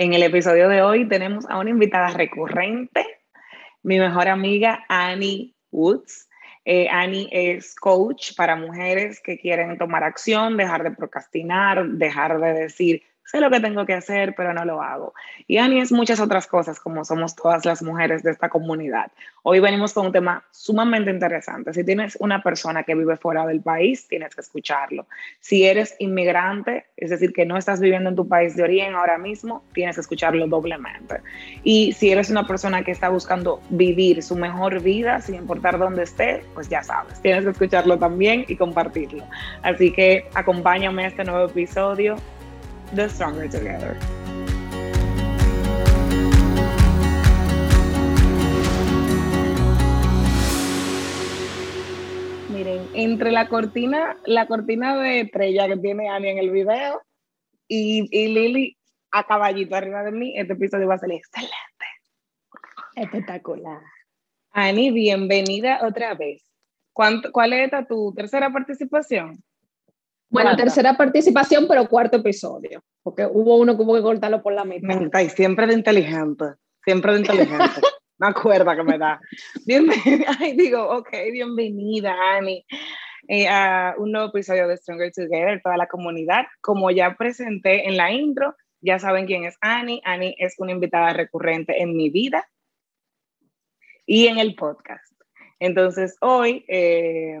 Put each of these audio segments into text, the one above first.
En el episodio de hoy tenemos a una invitada recurrente, mi mejor amiga Annie Woods. Eh, Annie es coach para mujeres que quieren tomar acción, dejar de procrastinar, dejar de decir, sé lo que tengo que hacer, pero no lo hago. Y Ani es muchas otras cosas, como somos todas las mujeres de esta comunidad. Hoy venimos con un tema sumamente interesante. Si tienes una persona que vive fuera del país, tienes que escucharlo. Si eres inmigrante, es decir, que no estás viviendo en tu país de origen ahora mismo, tienes que escucharlo doblemente. Y si eres una persona que está buscando vivir su mejor vida, sin importar dónde esté, pues ya sabes, tienes que escucharlo también y compartirlo. Así que acompáñame a este nuevo episodio the stronger together. Miren, entre la cortina, la cortina de estrella que tiene Annie en el video y, y Lily a caballito arriba de mí, este episodio va a ser excelente. Espectacular. Annie, bienvenida otra vez. ¿Cuál es esta tu tercera participación? Bueno, tercera participación, pero cuarto episodio, porque hubo uno que hubo que cortarlo por la mitad. Me siempre de inteligente, siempre de inteligente. me acuerdo que me da. Bienvenida, ay, digo, ok, bienvenida, Annie, eh, a un nuevo episodio de Stronger Together, toda la comunidad. Como ya presenté en la intro, ya saben quién es Annie. Annie es una invitada recurrente en mi vida y en el podcast. Entonces, hoy eh,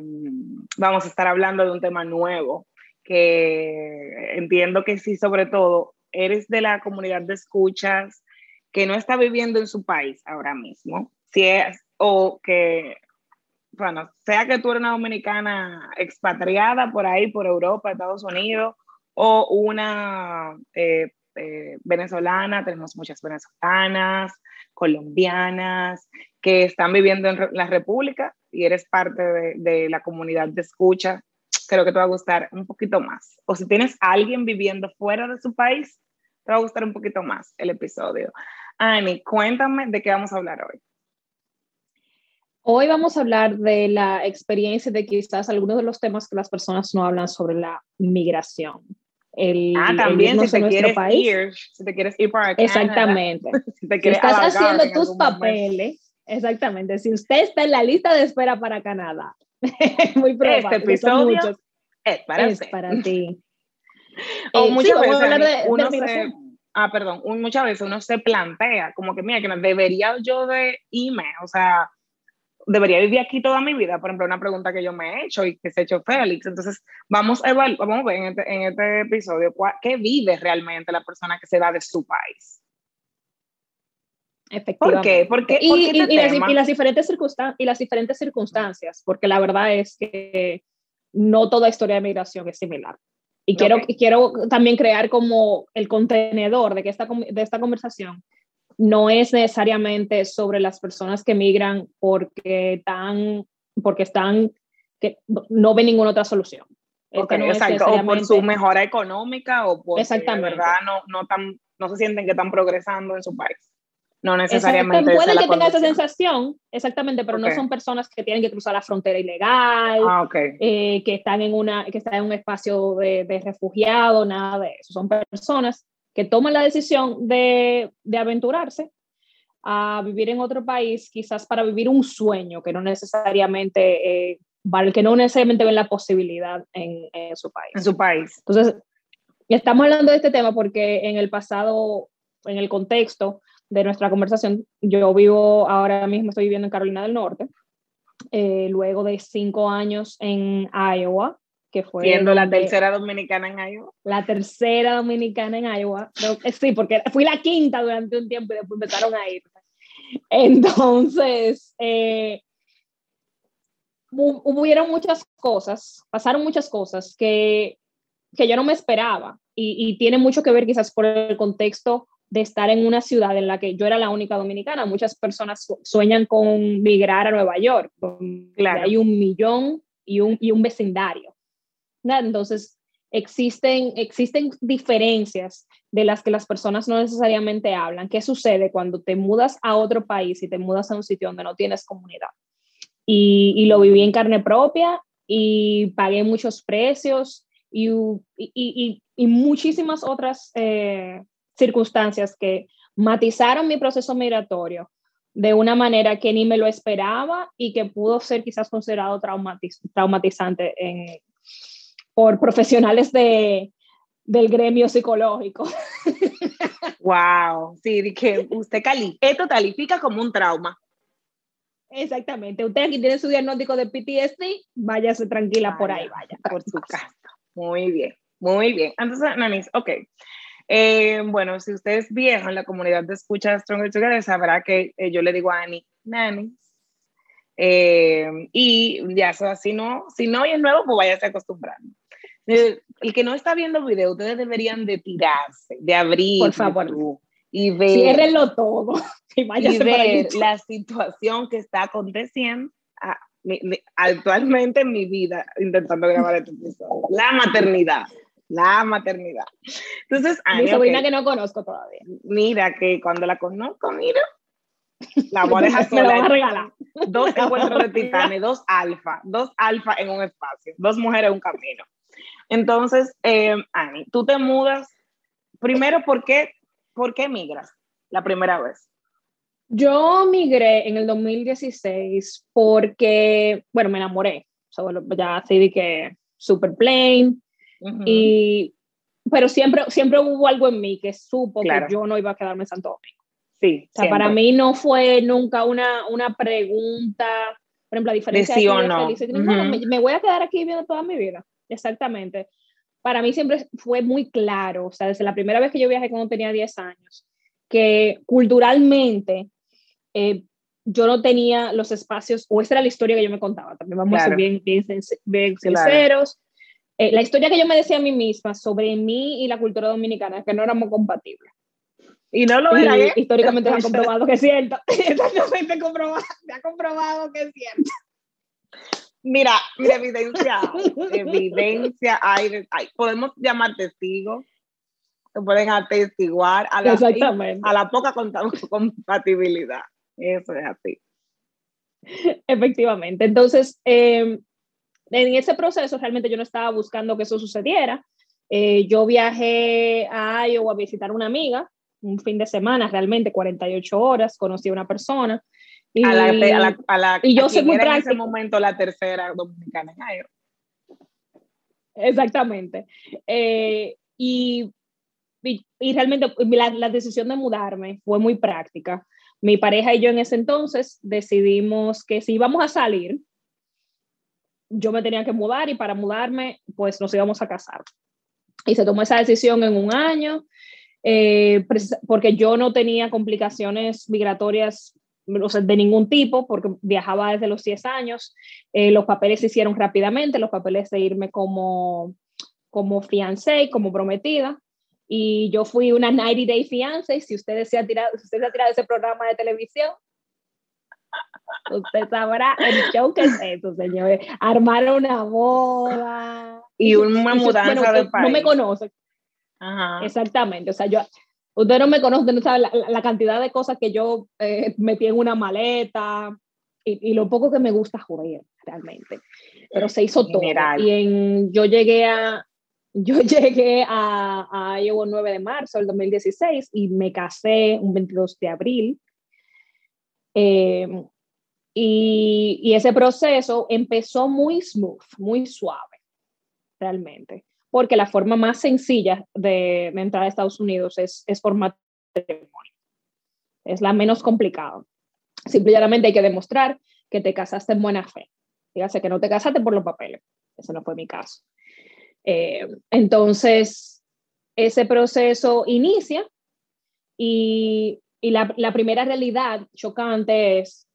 vamos a estar hablando de un tema nuevo que entiendo que sí, sobre todo, eres de la comunidad de escuchas que no está viviendo en su país ahora mismo, si es, o que, bueno, sea que tú eres una dominicana expatriada por ahí, por Europa, Estados Unidos, o una eh, eh, venezolana, tenemos muchas venezolanas, colombianas, que están viviendo en la República y eres parte de, de la comunidad de escucha creo que te va a gustar un poquito más. O si tienes a alguien viviendo fuera de su país, te va a gustar un poquito más el episodio. Ani, cuéntame de qué vamos a hablar hoy. Hoy vamos a hablar de la experiencia de quizás algunos de los temas que las personas no hablan sobre la migración. El, ah, también si, te quieres ir, si te quieres ir para Exactamente. si, te quieres estás haciendo tus papeles, exactamente. Si usted está en la lista de espera para Canadá, Muy probable. Este episodio es para, es para ti. o eh, muchas veces uno se, ah, perdón, muchas veces uno se plantea como que, mira, que debería yo de irme, o sea, debería vivir aquí toda mi vida, por ejemplo, una pregunta que yo me he hecho y que se ha hecho Félix. Entonces, vamos a, vamos a ver en este, en este episodio qué vive realmente la persona que se da de su país. Efectivamente. ¿Por qué? y, las, diferentes y las diferentes circunstancias, porque la verdad es que no toda historia de migración es similar. Y quiero, quiero también crear como el contenedor de, que esta, de esta conversación no es necesariamente sobre las personas que migran porque, están, porque están, que no ven ninguna otra solución. Okay, exacto, o por su mejora económica o Exactamente. verdad no, no, tan, no se sienten que están progresando en su país. No necesariamente. Puede que tenga esa sensación, exactamente, pero no son personas que tienen que cruzar la frontera ilegal, ah, okay. eh, que están en una, que están en un espacio de, de refugiado, nada de eso. Son personas que toman la decisión de, de aventurarse a vivir en otro país, quizás para vivir un sueño que no necesariamente, eh, que no necesariamente ven la posibilidad en, en, su país. En su país. Entonces, estamos hablando de este tema porque en el pasado, en el contexto, de nuestra conversación, yo vivo ahora mismo, estoy viviendo en Carolina del Norte, eh, luego de cinco años en Iowa, que fue... Siendo la tercera dominicana en Iowa. La tercera dominicana en Iowa. Sí, porque fui la quinta durante un tiempo y después empezaron a ir. Entonces, eh, hubieron muchas cosas, pasaron muchas cosas que, que yo no me esperaba y, y tiene mucho que ver quizás por el contexto de estar en una ciudad en la que yo era la única dominicana. Muchas personas sueñan con migrar a Nueva York, claro. hay un millón y un, y un vecindario. Entonces, existen, existen diferencias de las que las personas no necesariamente hablan. ¿Qué sucede cuando te mudas a otro país y te mudas a un sitio donde no tienes comunidad? Y, y lo viví en carne propia y pagué muchos precios y, y, y muchísimas otras eh, circunstancias que matizaron mi proceso migratorio de una manera que ni me lo esperaba y que pudo ser quizás considerado traumatizante por profesionales de, del gremio psicológico. Wow, sí, que usted cali esto califica como un trauma. Exactamente. Usted aquí tiene su diagnóstico de PTSD, váyase tranquila por ahí, vaya. Por su casa. Muy bien, muy bien. Entonces, Nanis, ok. Eh, bueno, si usted es viejo en la comunidad de escucha Stronger Together, sabrá que eh, yo le digo a Annie, Nanis. Eh, y ya, sea, si no, si no y es nuevo, pues váyase acostumbrando. El, el que no está viendo video, ustedes deberían de tirarse, de abrir. Por favor. y ver. Ciérrenlo todo. Y, y ver la situación que está aconteciendo ah, actualmente en mi vida, intentando grabar este episodio. La maternidad la maternidad. Entonces, mi sobrina que no conozco todavía. Mira, que cuando la conozco, mira, la voy a dejar sola. Me a regalar. Dos encuentros de titanes, dos alfa, dos alfa en un espacio, dos mujeres en un camino. Entonces, eh, Ani, tú te mudas. Primero, ¿por qué, ¿por qué migras la primera vez? Yo migré en el 2016 porque, bueno, me enamoré. O sea, bueno, ya así que super plain, y, pero siempre, siempre hubo algo en mí que supo que yo no iba a quedarme en Santo Domingo. Sí, o sea, para mí no fue nunca una, una pregunta, por ejemplo, la diferencia de sí o no. me, voy a quedar aquí viviendo toda mi vida. Exactamente. Para mí siempre fue muy claro, o sea, desde la primera vez que yo viajé cuando tenía 10 años, que culturalmente eh, yo no tenía los espacios, o esa era la historia que yo me contaba, también vamos a ser bien, bien, bien sinceros. Eh, la historia que yo me decía a mí misma sobre mí y la cultura dominicana es que no éramos compatibles. Y no lo era, ¿eh? Históricamente se ha comprobado que es cierto. Exactamente se ha comprobado que es cierto. Mira, mira, evidencia, evidencia, hay, podemos llamar testigos, se pueden atestiguar a la, a la poca compatibilidad. Eso es así. Efectivamente. Entonces, eh, en ese proceso realmente yo no estaba buscando que eso sucediera. Eh, yo viajé a Iowa a visitar a una amiga, un fin de semana, realmente 48 horas, conocí a una persona. Y, a la, a la, y yo soy muy en ese momento la tercera dominicana en Iowa. Exactamente. Eh, y, y, realmente la, la decisión de mudarme fue muy práctica. Mi pareja y yo en ese entonces decidimos que si íbamos a salir, yo me tenía que mudar y para mudarme, pues nos íbamos a casar. Y se tomó esa decisión en un año, eh, porque yo no tenía complicaciones migratorias de ningún tipo, porque viajaba desde los 10 años. Eh, los papeles se hicieron rápidamente, los papeles de irme como, como fiancé, como prometida. Y yo fui una 90 Day fiancé. Si ustedes se ha tirado, si usted se ha tirado ese programa de televisión, Usted sabrá el show que es eso, señores. Armar una boda. Y una mudanza de país. No me conoce. Exactamente. O sea, yo, usted no me conoce, no sabe la, cantidad de cosas que yo eh, metí en una maleta y, lo poco que me gusta joder, realmente. Pero se hizo todo. Y en, yo llegué a, yo llegué a, a Iowa 9 de marzo del 2016 y me casé un 22 de abril. Eh, y, ese proceso empezó muy smooth, muy suave, realmente, porque la forma más sencilla de, entrar a Estados Unidos es, es por matrimonio. Es la menos complicada. Simplemente hay que demostrar que te casaste en buena fe. Dígase que no te casaste por los papeles. Ese no fue mi caso. Eh, entonces, ese proceso inicia y, y la, la, primera realidad chocante es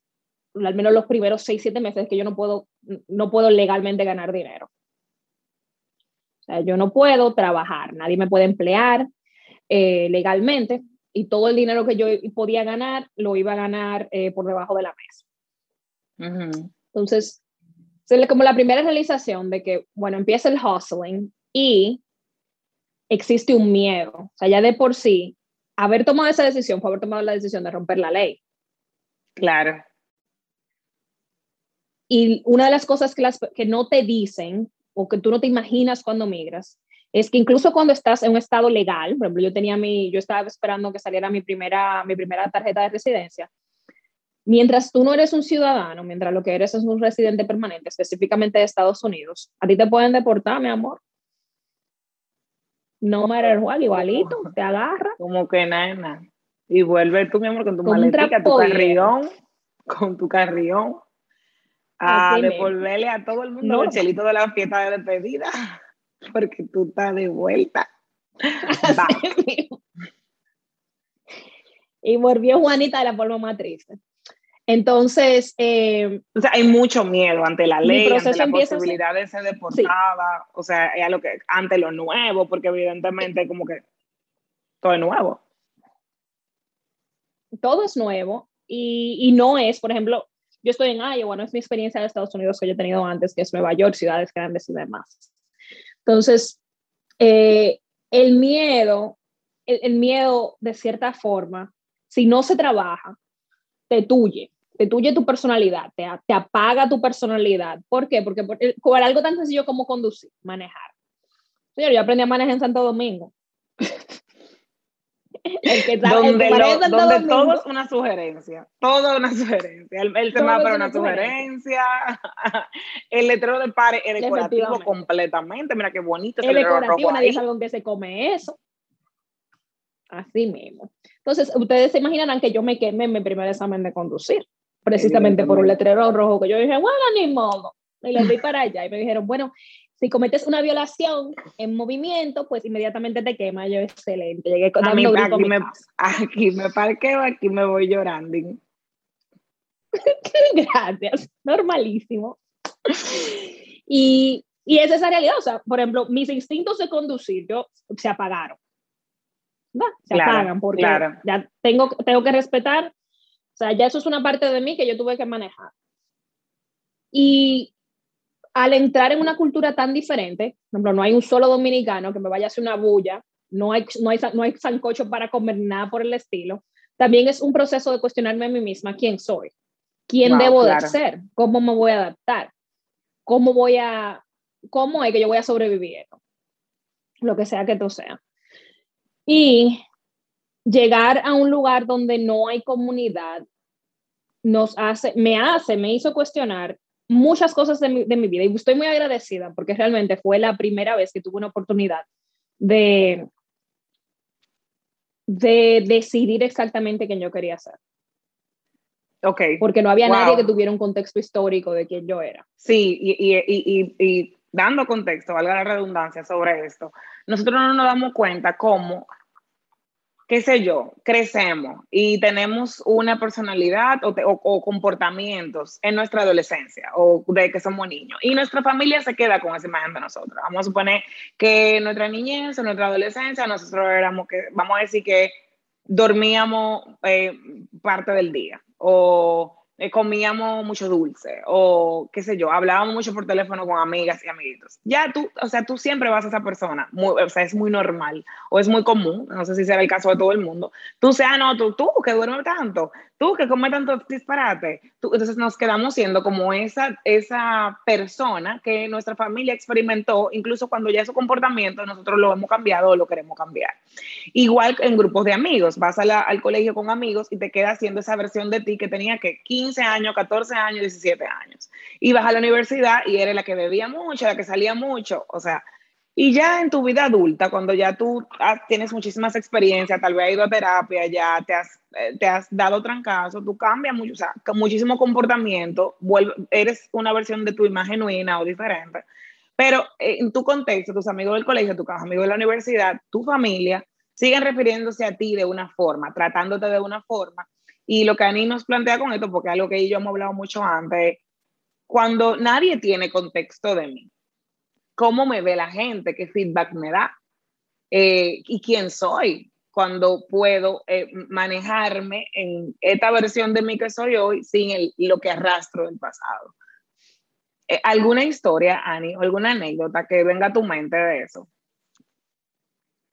al menos los primeros seis, siete meses que yo no puedo, no puedo legalmente ganar dinero. O sea, yo no puedo trabajar, nadie me puede emplear eh, legalmente y todo el dinero que yo podía ganar lo iba a ganar eh, por debajo de la mesa. Entonces, es como la primera realización de que, bueno, empieza el hustling y existe un miedo. O sea, ya de por sí, haber tomado esa decisión fue haber tomado la decisión de romper la ley. Claro. Y una de las cosas que, las, que no te dicen o que tú no te imaginas cuando migras es que incluso cuando estás en un estado legal, por ejemplo, yo tenía mi, yo estaba esperando que saliera mi primera, mi primera tarjeta de residencia, mientras tú no eres un ciudadano, mientras lo que eres es un residente permanente, específicamente de Estados Unidos, a ti te pueden deportar, mi amor. No matter what, igualito, te agarra. Como que nada, Y vuelve tú, mi amor, con tu maletica, tu carrión, con tu carrión, a devolverle a todo el mundo el chelito de la fiesta de despedida, porque tú estás de vuelta. y volvió Juanita de la forma más triste. Entonces, eh, o sea, hay mucho miedo ante la ley, ante la posibilidad de ser deportada, o sea, es lo que, ante lo nuevo, porque evidentemente como que todo es nuevo. Todo es nuevo y, y, no es, por ejemplo, yo estoy en Iowa, no es mi experiencia de Estados Unidos que yo he tenido antes, que es Nueva York, ciudades grandes y demás. Entonces, eh, el miedo, el, el miedo de cierta forma, si no se trabaja, te tuye te tuye tu personalidad, te, te apaga tu personalidad. ¿Por qué? Porque por, por, algo tan sencillo como conducir, manejar. Señor, yo aprendí a manejar en Santo Domingo. el que está, donde, el que lo, donde todo es una sugerencia, todo es una sugerencia. El, el semáforo es una sugerencia, el letrero del pare es decorativo completamente. Mira qué bonito. El decorativo, nadie sabe con qué se come eso. Así mismo. Entonces, ustedes se imaginarán que yo me quemé en mi primer examen de conducir precisamente por un letrero rojo que yo dije, bueno, ni modo. Y le di para allá y me dijeron, bueno, si cometes una violación en movimiento, pues inmediatamente te quema. Yo, excelente. Llegué con aquí, me, aquí me parqueo, aquí me voy llorando. Gracias, normalísimo. Y, y es esa realidad, o sea, por ejemplo, mis instintos de conducir, yo, se apagaron. Se apagan porque ya tengo, tengo que respetar o sea, ya eso es una parte de mí que yo tuve que manejar. Y al entrar en una cultura tan diferente, por ejemplo, no hay un solo dominicano que me vaya a hacer una bulla, no hay, no hay, no hay sancocho para comer nada por el estilo, también es un proceso de cuestionarme a mí misma quién soy, quién debo de ser, cómo me voy a adaptar, cómo voy a, cómo es que yo voy a sobrevivir, lo que sea que tú sea. Y llegar a un lugar donde no hay comunidad nos hace, me hace, me hizo cuestionar muchas cosas de mi, de mi vida y estoy muy agradecida porque realmente fue la primera vez que tuve una oportunidad de, de decidir exactamente quién yo quería ser. Ok. Porque no había nadie que tuviera un contexto histórico de quién yo era. Sí, y, y, y, y, dando contexto, valga la redundancia sobre esto, nosotros no nos damos cuenta cómo qué sé yo, crecemos y tenemos una personalidad o, comportamientos en nuestra adolescencia o de que somos niños y nuestra familia se queda con esa imagen de nosotros. Vamos a suponer que nuestra niñez o nuestra adolescencia nosotros éramos que, vamos a decir que dormíamos eh, parte del día o eh, comíamos mucho dulce o qué sé yo, hablábamos mucho por teléfono con amigas y amiguitos. Ya tú, o sea, tú siempre vas a esa persona, o sea, es muy normal o es muy común, no sé si será el caso de todo el mundo. Tú sea, no, tú, tú que duermes tanto, tú que comes tanto disparate. Entonces nos quedamos siendo como esa, esa persona que nuestra familia experimentó, incluso cuando ya su comportamiento nosotros lo hemos cambiado o lo queremos cambiar. Igual en grupos de amigos, vas al colegio con amigos y te quedas siendo esa versión de ti que tenía que 15 años, 14 años, 17 años. Y vas a la universidad y eres la que bebía mucho, la que salía mucho, o sea, y ya en tu vida adulta, cuando ya tú tienes muchísimas experiencias, tal vez has ido a terapia, ya te has, eh, te has dado trancazo, tú cambias mucho, o sea, muchísimo comportamiento, eres una versión de tu imagen genuina o diferente. Pero eh, en tu contexto, tus amigos del colegio, tus amigos de la universidad, tu familia, siguen refiriéndose a ti de una forma, tratándote de una forma y lo que Ani nos plantea con esto, porque es algo que yo hemos hablado mucho antes, cuando nadie tiene contexto de mí, ¿cómo me ve la gente? ¿Qué feedback me da? Eh, ¿Y quién soy? Cuando puedo eh, manejarme en esta versión de mí que soy hoy sin el, lo que arrastro del pasado. Eh, ¿Alguna historia, Ani, alguna anécdota que venga a tu mente de eso?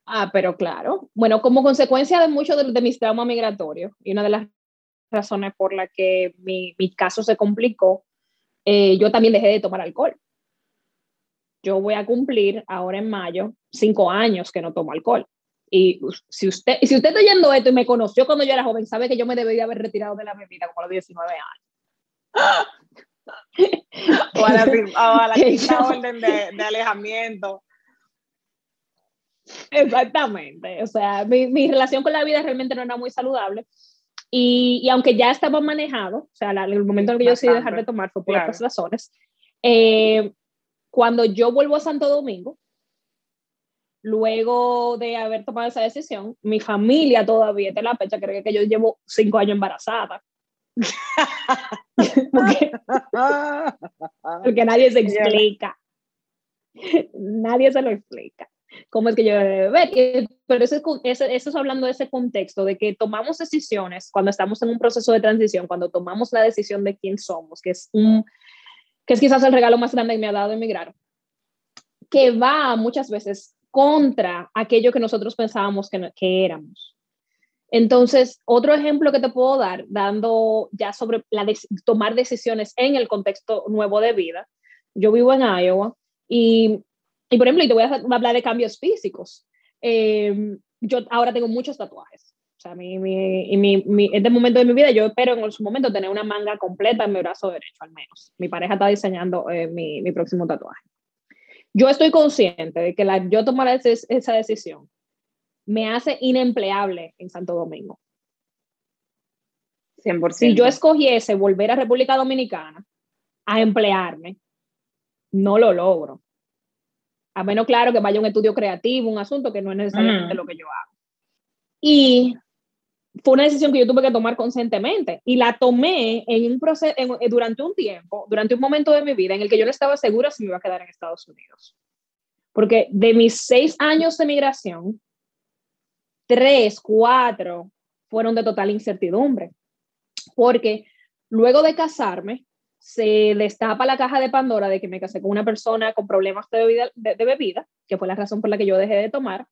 Ah, pero claro. Bueno, como consecuencia de mucho de, de mis traumas migratorios, y una de las razones por las que mi, mi caso se complicó, eh, yo también dejé de tomar alcohol. Yo voy a cumplir ahora en mayo cinco años que no tomo alcohol. Y si usted, si usted está oyendo esto y me conoció cuando yo era joven, sabe que yo me debería haber retirado de la bebida como a los 19 años. o a la, o la quinta orden de, de, alejamiento. Exactamente. O sea, mi, mi, relación con la vida realmente no era muy saludable. Y, y aunque ya estaba manejado, o sea, la, el momento en que yo decidí dejar de tomar fue por claro. otras razones, eh, cuando yo vuelvo a Santo Domingo, luego de haber tomado esa decisión, mi familia todavía, está la fecha, cree que yo llevo cinco años embarazada. porque, porque, nadie se explica. nadie se lo explica. ¿Cómo es que yo debo beber? Pero eso es, eso es hablando de ese contexto, de que tomamos decisiones cuando estamos en un proceso de transición, cuando tomamos la decisión de quién somos, que es, un, es quizás el regalo más grande que me ha dado emigrar, que va muchas veces contra aquello que nosotros pensábamos que, que éramos. Entonces, otro ejemplo que te puedo dar, dando ya sobre tomar decisiones en el contexto nuevo de vida. Yo vivo en Iowa y, y por ejemplo, y te voy a hablar de cambios físicos. Eh, yo ahora tengo muchos tatuajes. O sea, mi, mi, mi, mi, este momento de mi vida, yo espero en su momento tener una manga completa en mi brazo derecho, al menos. Mi pareja está diseñando eh, mi, mi próximo tatuaje. Yo estoy consciente de que la, yo tomar esa decisión me hace inempleable en Santo Domingo. 100%. Si yo escogiese volver a República Dominicana a emplearme, no lo logro. A menos claro que vaya un estudio creativo, un asunto que no es necesariamente mm. lo que yo hago. Y fue una decisión que yo tuve que tomar conscientemente y la tomé en un proceso, en, durante un tiempo, durante un momento de mi vida en el que yo no estaba segura si me iba a quedar en Estados Unidos. Porque de mis seis años de migración, tres, cuatro fueron de total incertidumbre. Porque luego de casarme, se destapa la caja de Pandora de que me casé con una persona con problemas de bebida, de, de bebida, que fue la razón por la que yo dejé de tomar.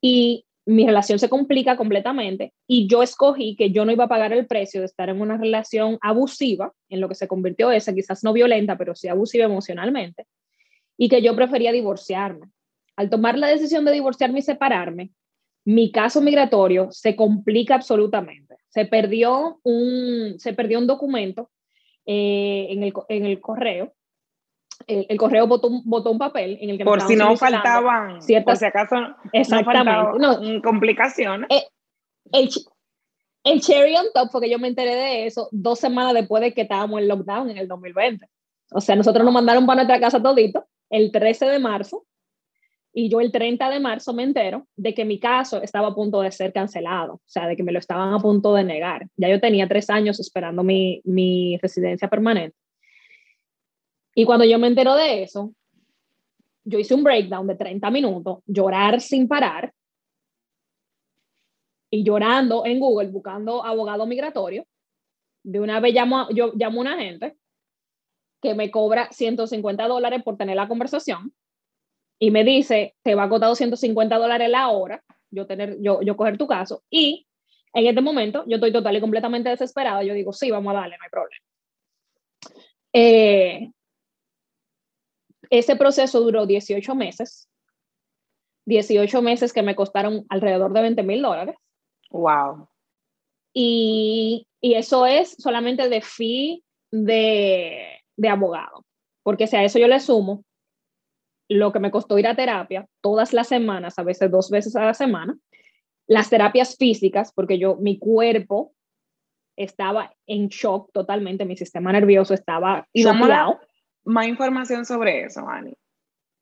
Y mi relación se complica completamente y yo escogí que yo no iba a pagar el precio de estar en una relación abusiva, en lo que se convirtió esa, quizás no violenta, pero sí abusiva emocionalmente, y que yo prefería divorciarme. Al tomar la decisión de divorciarme y separarme, mi caso migratorio se complica absolutamente. Se perdió un, se perdió un documento eh, en, el, en el correo el, correo votó, un papel en el que por si no faltaban ciertas, por si acaso exactamente. no, complicaciones. Eh, el, el, cherry on top fue que yo me enteré de eso dos semanas después de que estábamos en lockdown en el 2020 o sea nosotros nos mandaron para nuestra casa todito el 13 de marzo y yo el 30 de marzo me entero de que mi caso estaba a punto de ser cancelado, o sea, de que me lo estaban a punto de negar. Ya yo tenía tres años esperando mi, mi residencia permanente y cuando yo me entero de eso, yo hice un breakdown de 30 minutos, llorar sin parar, y llorando en Google, buscando abogado migratorio. De una vez llamo, yo llamo a una agente que me cobra 150 dólares por tener la conversación y me dice, te va a costar 250 dólares la hora, yo, tener, yo, yo coger tu caso. Y en este momento yo estoy total y completamente desesperada. Yo digo, sí, vamos a darle, no hay problema. Eh, ese proceso duró 18 meses, 18 meses que me costaron alrededor de 20 mil dólares. Wow. Y, y, eso es solamente de fee de, de abogado, porque si a eso yo le sumo lo que me costó ir a terapia todas las semanas, a veces dos veces a la semana, las terapias físicas, porque yo, mi cuerpo estaba en shock totalmente, mi sistema nervioso estaba inoculado más información sobre eso, Ani.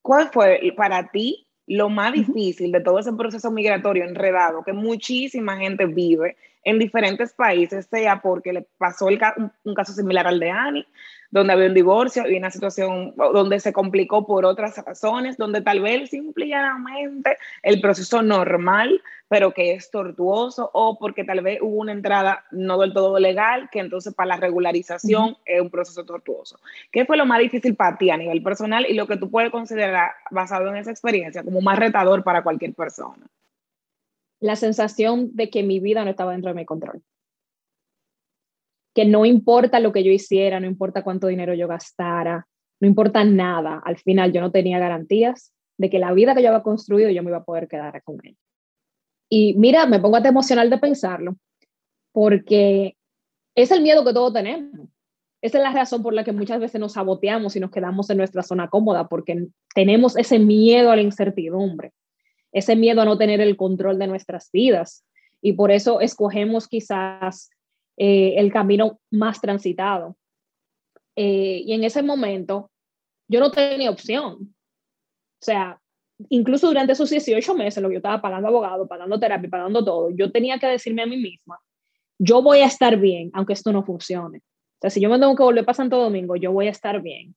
¿Cuál fue para ti lo más difícil de todo ese proceso migratorio enredado que muchísima gente vive en diferentes países, sea porque le pasó el, un, caso similar al de Ani, donde había un divorcio y una situación donde se complicó por otras razones, donde tal vez simplemente el proceso normal, pero que es tortuoso, o porque tal vez hubo una entrada no del todo legal, que entonces para la regularización es un proceso tortuoso. ¿Qué fue lo más difícil para ti a nivel personal y lo que tú puedes considerar, basado en esa experiencia, como más retador para cualquier persona? La sensación de que mi vida no estaba dentro de mi control que no importa lo que yo hiciera, no importa cuánto dinero yo gastara, no importa nada, al final yo no tenía garantías de que la vida que yo había construido yo me iba a poder quedar con ella. Y mira, me pongo hasta emocional de pensarlo, porque es el miedo que todos tenemos. Esa es la razón por la que muchas veces nos saboteamos y nos quedamos en nuestra zona cómoda, porque tenemos ese miedo a la incertidumbre, ese miedo a no tener el control de nuestras vidas. Y por eso escogemos quizás eh, el camino más transitado. Eh, y en ese momento yo no tenía opción. O sea, incluso durante esos 18 meses, lo que yo estaba pagando abogado, pagando terapia, pagando todo, yo tenía que decirme a mí misma, yo voy a estar bien, aunque esto no funcione. O sea, si yo me tengo que volver para Santo Domingo, yo voy a estar bien.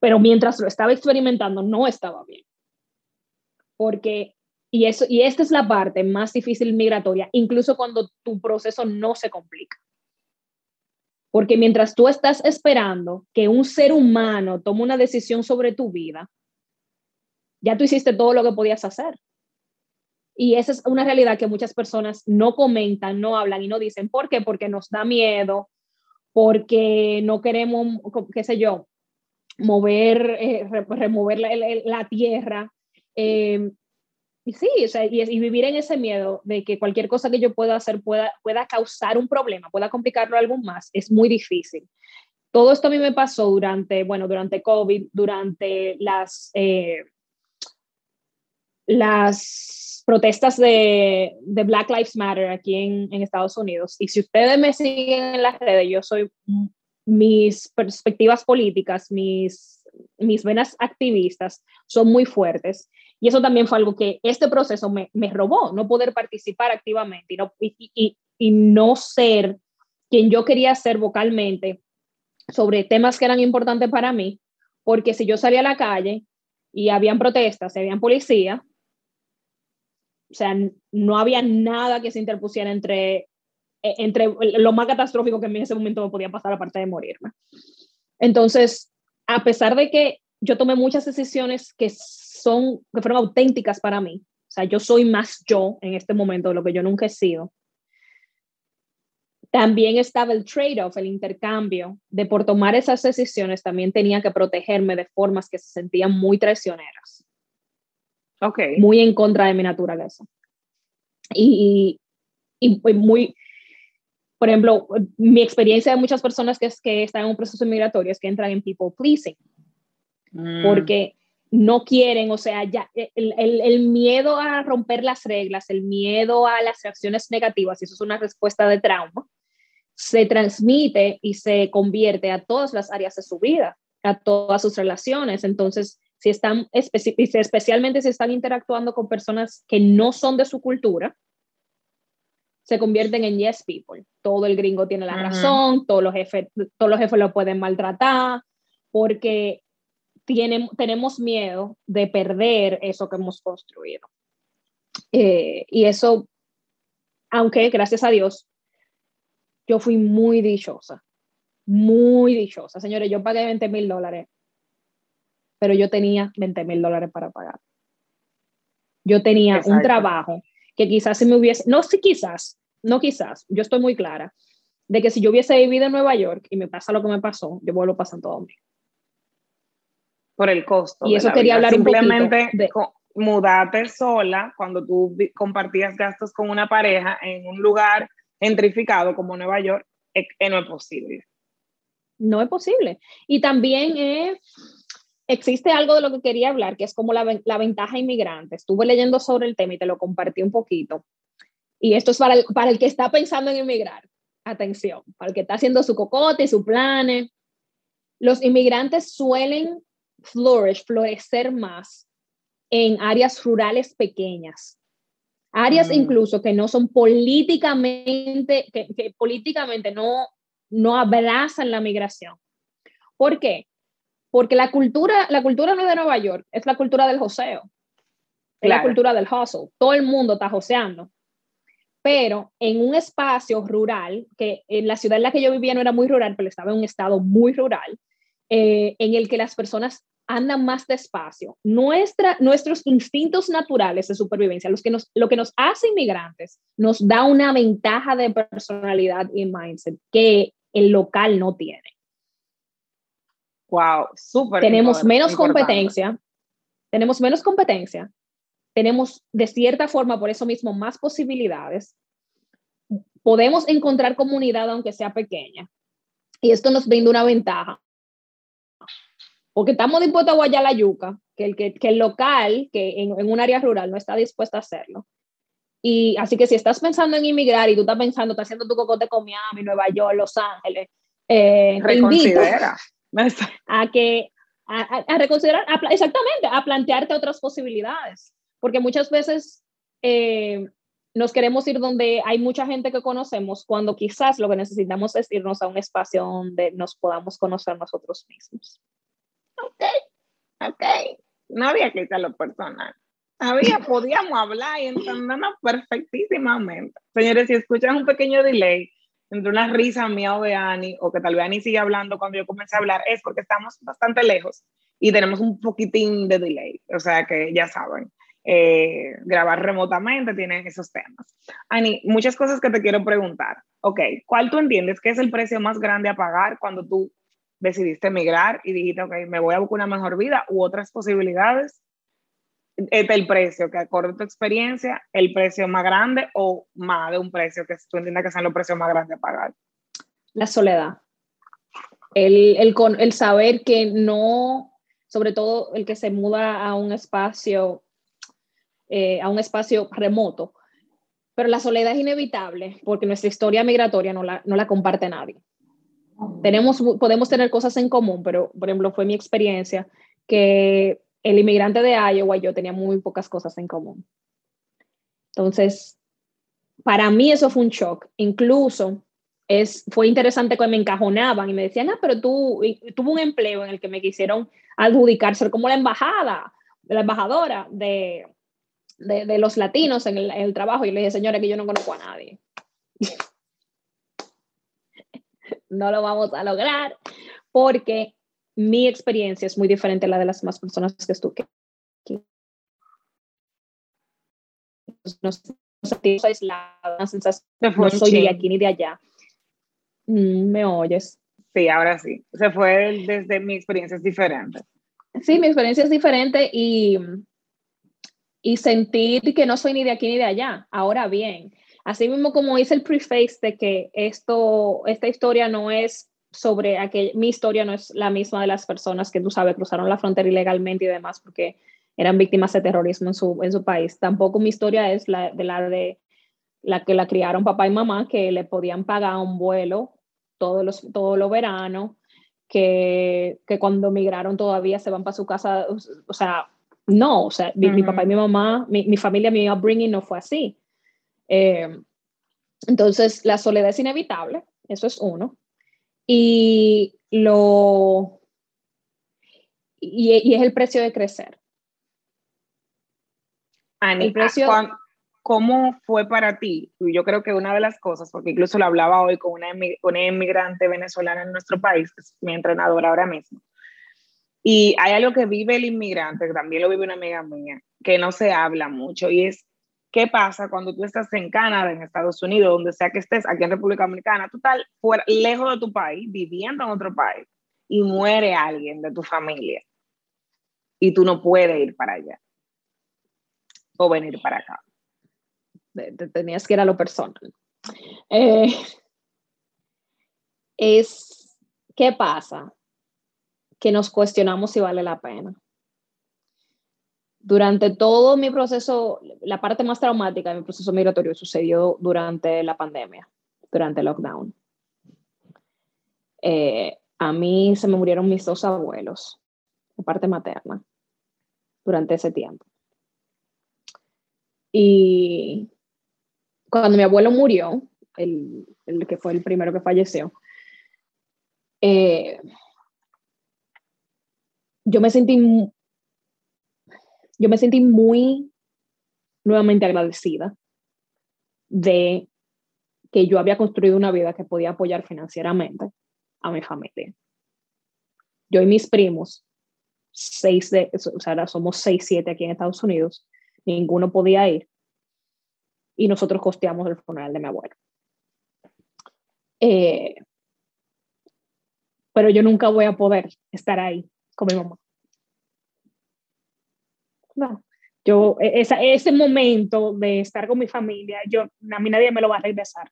Pero mientras lo estaba experimentando, no estaba bien. Porque, y, eso, y esta es la parte más difícil migratoria, incluso cuando tu proceso no se complica. Porque mientras tú estás esperando que un ser humano tome una decisión sobre tu vida, ya tú hiciste todo lo que podías hacer. Y esa es una realidad que muchas personas no comentan, no hablan y no dicen. ¿Por qué? Porque nos da miedo, porque no queremos, qué sé yo, mover, eh, remover la, tierra. Eh, y sí, o sea, y, y, vivir en ese miedo de que cualquier cosa que yo pueda hacer pueda, pueda causar un problema, pueda complicarlo algo más, es muy difícil. Todo esto a mí me pasó durante, bueno, durante COVID, durante las, eh, las protestas de, de, Black Lives Matter aquí en, en, Estados Unidos. Y si ustedes me siguen en las redes, yo soy, mis perspectivas políticas, mis, mis venas activistas son muy fuertes. Y eso también fue algo que este proceso me, me robó, no poder participar activamente y no, y, y, y no ser quien yo quería ser vocalmente sobre temas que eran importantes para mí, porque si yo salía a la calle y habían protestas, y habían policía, o sea, no había nada que se interpusiera entre, e, entre lo más catastrófico que en ese momento me podía pasar, aparte de morirme. Entonces, a pesar de que yo tomé muchas decisiones que son, que fueron auténticas para mí, o sea, yo soy más yo en este momento de lo que yo nunca he sido. También estaba el trade-off, el intercambio, de por tomar esas decisiones también tenía que protegerme de formas que se sentían muy traicioneras muy en contra de mi naturaleza. Y, y, muy, por ejemplo, mi experiencia de muchas personas que, es, que están en un proceso migratorio es que entran en people pleasing, mm. porque no quieren, o sea, ya el, el, el, miedo a romper las reglas, el miedo a las reacciones negativas, y eso es una respuesta de trauma, se transmite y se convierte a todas las áreas de su vida, a todas sus relaciones. Entonces, si están, especialmente si están interactuando con personas que no son de su cultura, se convierten en yes people. Todo el gringo tiene la razón, todos los jefes, todos los jefes lo pueden maltratar, porque tienen, tenemos miedo de perder eso que hemos construido. Eh, y eso, aunque gracias a Dios, yo fui muy dichosa, muy dichosa. Señores, yo pagué 20 mil dólares pero yo tenía 20 mil dólares para pagar. Yo tenía un trabajo que quizás si me hubiese, no si quizás, no quizás, yo estoy muy clara de que si yo hubiese vivido en Nueva York y me pasa lo que me pasó, yo vuelvo Santo Domingo. Por el costo. Y eso quería hablar Simplemente de mudarte sola cuando tú compartías gastos con una pareja en un lugar gentrificado como Nueva York, es, no es posible. No es posible. Y también es existe algo de lo que quería hablar, que es como la, la, ventaja inmigrante. Estuve leyendo sobre el tema y te lo compartí un poquito. Y esto es para el, para el que está pensando en emigrar. Atención, para el que está haciendo su cocote y su planes. Los inmigrantes suelen flourish, florecer más en áreas rurales pequeñas. Áreas mm. incluso que no son políticamente, que, que políticamente no, no abrazan la migración. ¿Por qué? Porque la cultura, la cultura no de Nueva York, es la cultura del joseo, es la cultura del hustle. Todo el mundo está joseando. Pero en un espacio rural, que en la ciudad en la que yo vivía no era muy rural, pero estaba en un estado muy rural, eh, en el que las personas andan más despacio. Nuestra, nuestros instintos naturales de supervivencia, los que nos, lo que nos hace inmigrantes, nos da una ventaja de personalidad y mindset que el local no tiene. Wow, súper. Tenemos menos competencia, tenemos menos competencia, tenemos de cierta forma, por eso mismo, más posibilidades. Podemos encontrar comunidad aunque sea pequeña. Y esto nos brinda una ventaja. Porque estamos dispuestos a guayar la yuca, que el, que, el local, que en, en un área rural no está dispuesto a hacerlo. Y así que si estás pensando en inmigrar y tú estás pensando, estás haciendo tu cocote con Miami, Nueva York, Los Ángeles, eh, reconsidera. A que, a, reconsiderar, exactamente, a plantearte otras posibilidades. Porque muchas veces eh, nos queremos ir donde hay mucha gente que conocemos, cuando quizás lo que necesitamos es irnos a un espacio donde nos podamos conocer nosotros mismos. Ok, ok. No había que lo personal. Había, podíamos hablar y entendernos perfectísimamente. Señores, si escuchan un pequeño delay, entre una risa mía o de Ani, o que tal vez Ani sigue hablando cuando yo comience a hablar, es porque estamos bastante lejos y tenemos un poquitín de delay. O sea que ya saben, eh, grabar remotamente tiene esos temas. Ani, muchas cosas que te quiero preguntar. Ok, ¿cuál tú entiendes que es el precio más grande a pagar cuando tú decidiste emigrar y dijiste, ok, me voy a buscar una mejor vida u otras posibilidades? El precio que acorde a tu experiencia, el precio más grande o más de un precio que tú entiendas que sean los precios más grandes a pagar. La soledad. El, el, el saber que no, sobre todo el que se muda a un espacio, eh, a un espacio remoto, pero la soledad es inevitable porque nuestra historia migratoria no la, no la comparte nadie. Tenemos, podemos tener cosas en común, pero por ejemplo fue mi experiencia que el inmigrante de Iowa y yo tenía muy pocas cosas en común. Entonces, para mí eso fue un shock. Incluso es, fue interesante cuando me encajonaban y me decían, ah, pero tú tuve un empleo en el que me quisieron adjudicar ser como la embajada, la embajadora de, de, los latinos en el, en el, trabajo. Y le dije, señora, que yo no conozco a nadie. no lo vamos a lograr porque mi experiencia es muy diferente a la de las demás personas que estuve aquí. No, no soy de aquí ni de allá. Mm, ¿Me oyes? Sí, ahora sí. Se fue desde mi experiencia es diferente. Sí, mi experiencia es diferente y, y sentir que no soy ni de aquí ni de allá. Ahora bien, así mismo como hice el preface de que esto, esta historia no es sobre que mi historia no es la misma de las personas que tú sabes cruzaron la frontera ilegalmente y demás porque eran víctimas de terrorismo en su, en su país. Tampoco mi historia es la de la de la que la criaron papá y mamá, que le podían pagar un vuelo todos los, todo lo verano, que, que cuando migraron todavía se van para su casa, o, sea, no, o sea, mi, papá y mi mamá, mi, mi, familia, mi upbringing no fue así. Eh, entonces, la soledad es inevitable, eso es uno. Y lo y, es el precio de crecer. Ani, el precio, ¿cómo fue para ti? Yo creo que una de las cosas, porque incluso lo hablaba hoy con una, una inmigrante venezolana en nuestro país, que es mi entrenadora ahora mismo, y hay algo que vive el inmigrante, que también lo vive una amiga mía, que no se habla mucho, y es ¿Qué pasa cuando tú estás en Canadá, en Estados Unidos, donde sea que estés, aquí en República Dominicana, tú estás fuera, lejos de tu país, viviendo en otro país, y muere alguien de tu familia, y tú no puedes ir para allá o venir para acá? Tenías que ir a lo personal. Eh, es, ¿qué pasa? Que nos cuestionamos si vale la pena durante todo mi proceso, la parte más traumática de mi proceso migratorio sucedió durante la pandemia, durante el lockdown. Eh, a mí se me murieron mis dos abuelos, de parte materna, durante ese tiempo. Y cuando mi abuelo murió, el, el que fue el primero que falleció, eh, yo me sentí yo me sentí muy nuevamente agradecida de que yo había construido una vida que podía apoyar financieramente a mi familia. Yo y mis primos, seis de, o sea, somos seis, siete aquí en Estados Unidos, ninguno podía ir y nosotros costeamos el funeral de mi abuelo. Eh, pero yo nunca voy a poder estar ahí con mi mamá. No, yo, e, esa, ese momento de estar con mi familia, yo, a mí nadie me lo va a regresar.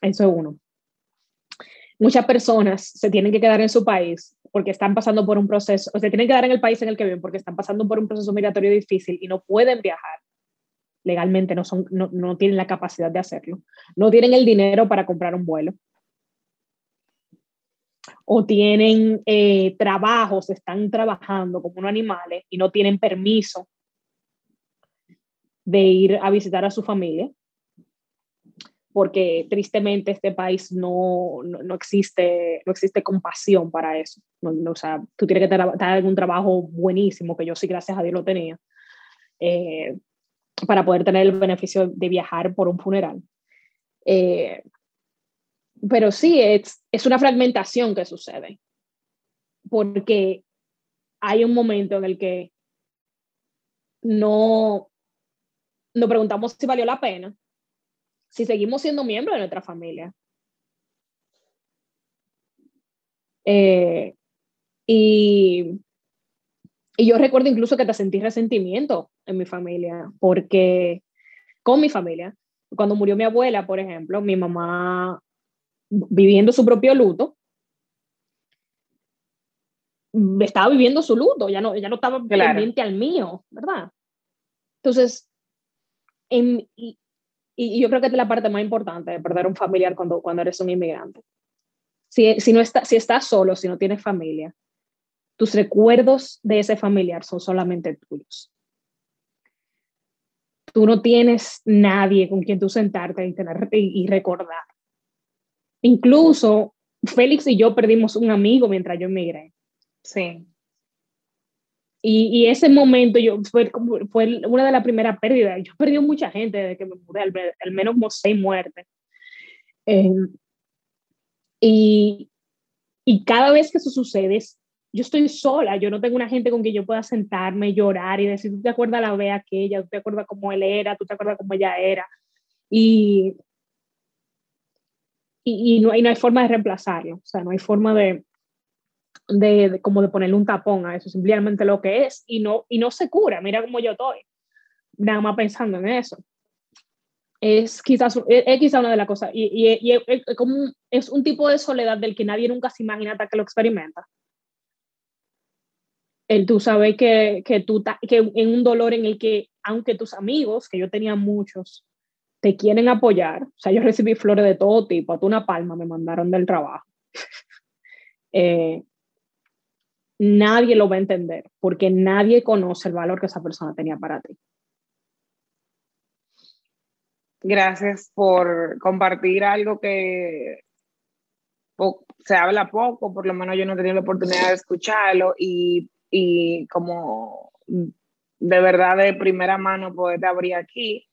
Eso es uno. Muchas personas se tienen que quedar en su país porque están pasando por un proceso, o se tienen que quedar en el país en el que viven porque están pasando por un proceso migratorio difícil y no pueden viajar legalmente, no, son, no, no tienen la capacidad de hacerlo, no tienen el dinero para comprar un vuelo, o tienen eh, trabajos, están trabajando como unos animales y no tienen permiso de ir a visitar a su familia, porque tristemente este país no, no, existe, no existe compasión para eso. No, o sea, tú tienes que en un trabajo buenísimo, que yo sí, gracias a Dios, lo tenía, eh, para poder tener el beneficio de viajar por un funeral. Eh, pero sí, es, es una fragmentación que sucede, porque hay un momento en el que no nos preguntamos si valió la pena, si seguimos siendo miembros de nuestra familia. Eh, y, y yo recuerdo incluso que te sentí resentimiento en mi familia, porque con mi familia, cuando murió mi abuela, por ejemplo, mi mamá viviendo su propio luto, estaba viviendo su luto, ya no, ya no estaba pendiente al mío, ¿verdad? Entonces, en, y, y, yo creo que es la parte más importante de perder un familiar cuando, cuando eres un inmigrante. Si, si, no está, si estás solo, si no tienes familia, tus recuerdos de ese familiar son solamente tuyos. Tú no tienes nadie con quien tú sentarte y, tener, y recordar. Incluso Félix y yo perdimos un amigo mientras yo emigré. Sí. Y, ese momento yo, fue, fue una de las primeras pérdidas. Yo perdí mucha gente desde que me mudé, al, menos como seis muertes. Em, y, y cada vez que eso sucede, yo estoy sola, yo no tengo una gente con quien yo pueda sentarme, llorar y decir, tú te acuerdas la vez aquella, tú te acuerdas cómo él era, tú te acuerdas cómo ella era. Y, y, no, hay, no hay forma de reemplazarlo, o sea, no hay forma de, de, como de ponerle un tapón a eso, simplemente lo que es y no, y no se cura, mira cómo yo estoy, nada más pensando en eso. Es quizás, es, quizás una de las cosas, y, y, es, como es un tipo de soledad del que nadie nunca se imagina hasta que lo experimenta. El tú sabes que, que tú que en un dolor en el que, aunque tus amigos, que yo tenía muchos, te quieren apoyar, o sea, yo recibí flores de todo tipo, hasta una palma me mandaron del trabajo. Eh, nadie lo va a entender porque nadie conoce el valor que esa persona tenía para ti. Gracias por compartir algo que se habla poco, por lo menos yo no he tenido la oportunidad de escucharlo y, y como de verdad de primera mano poder abrir aquí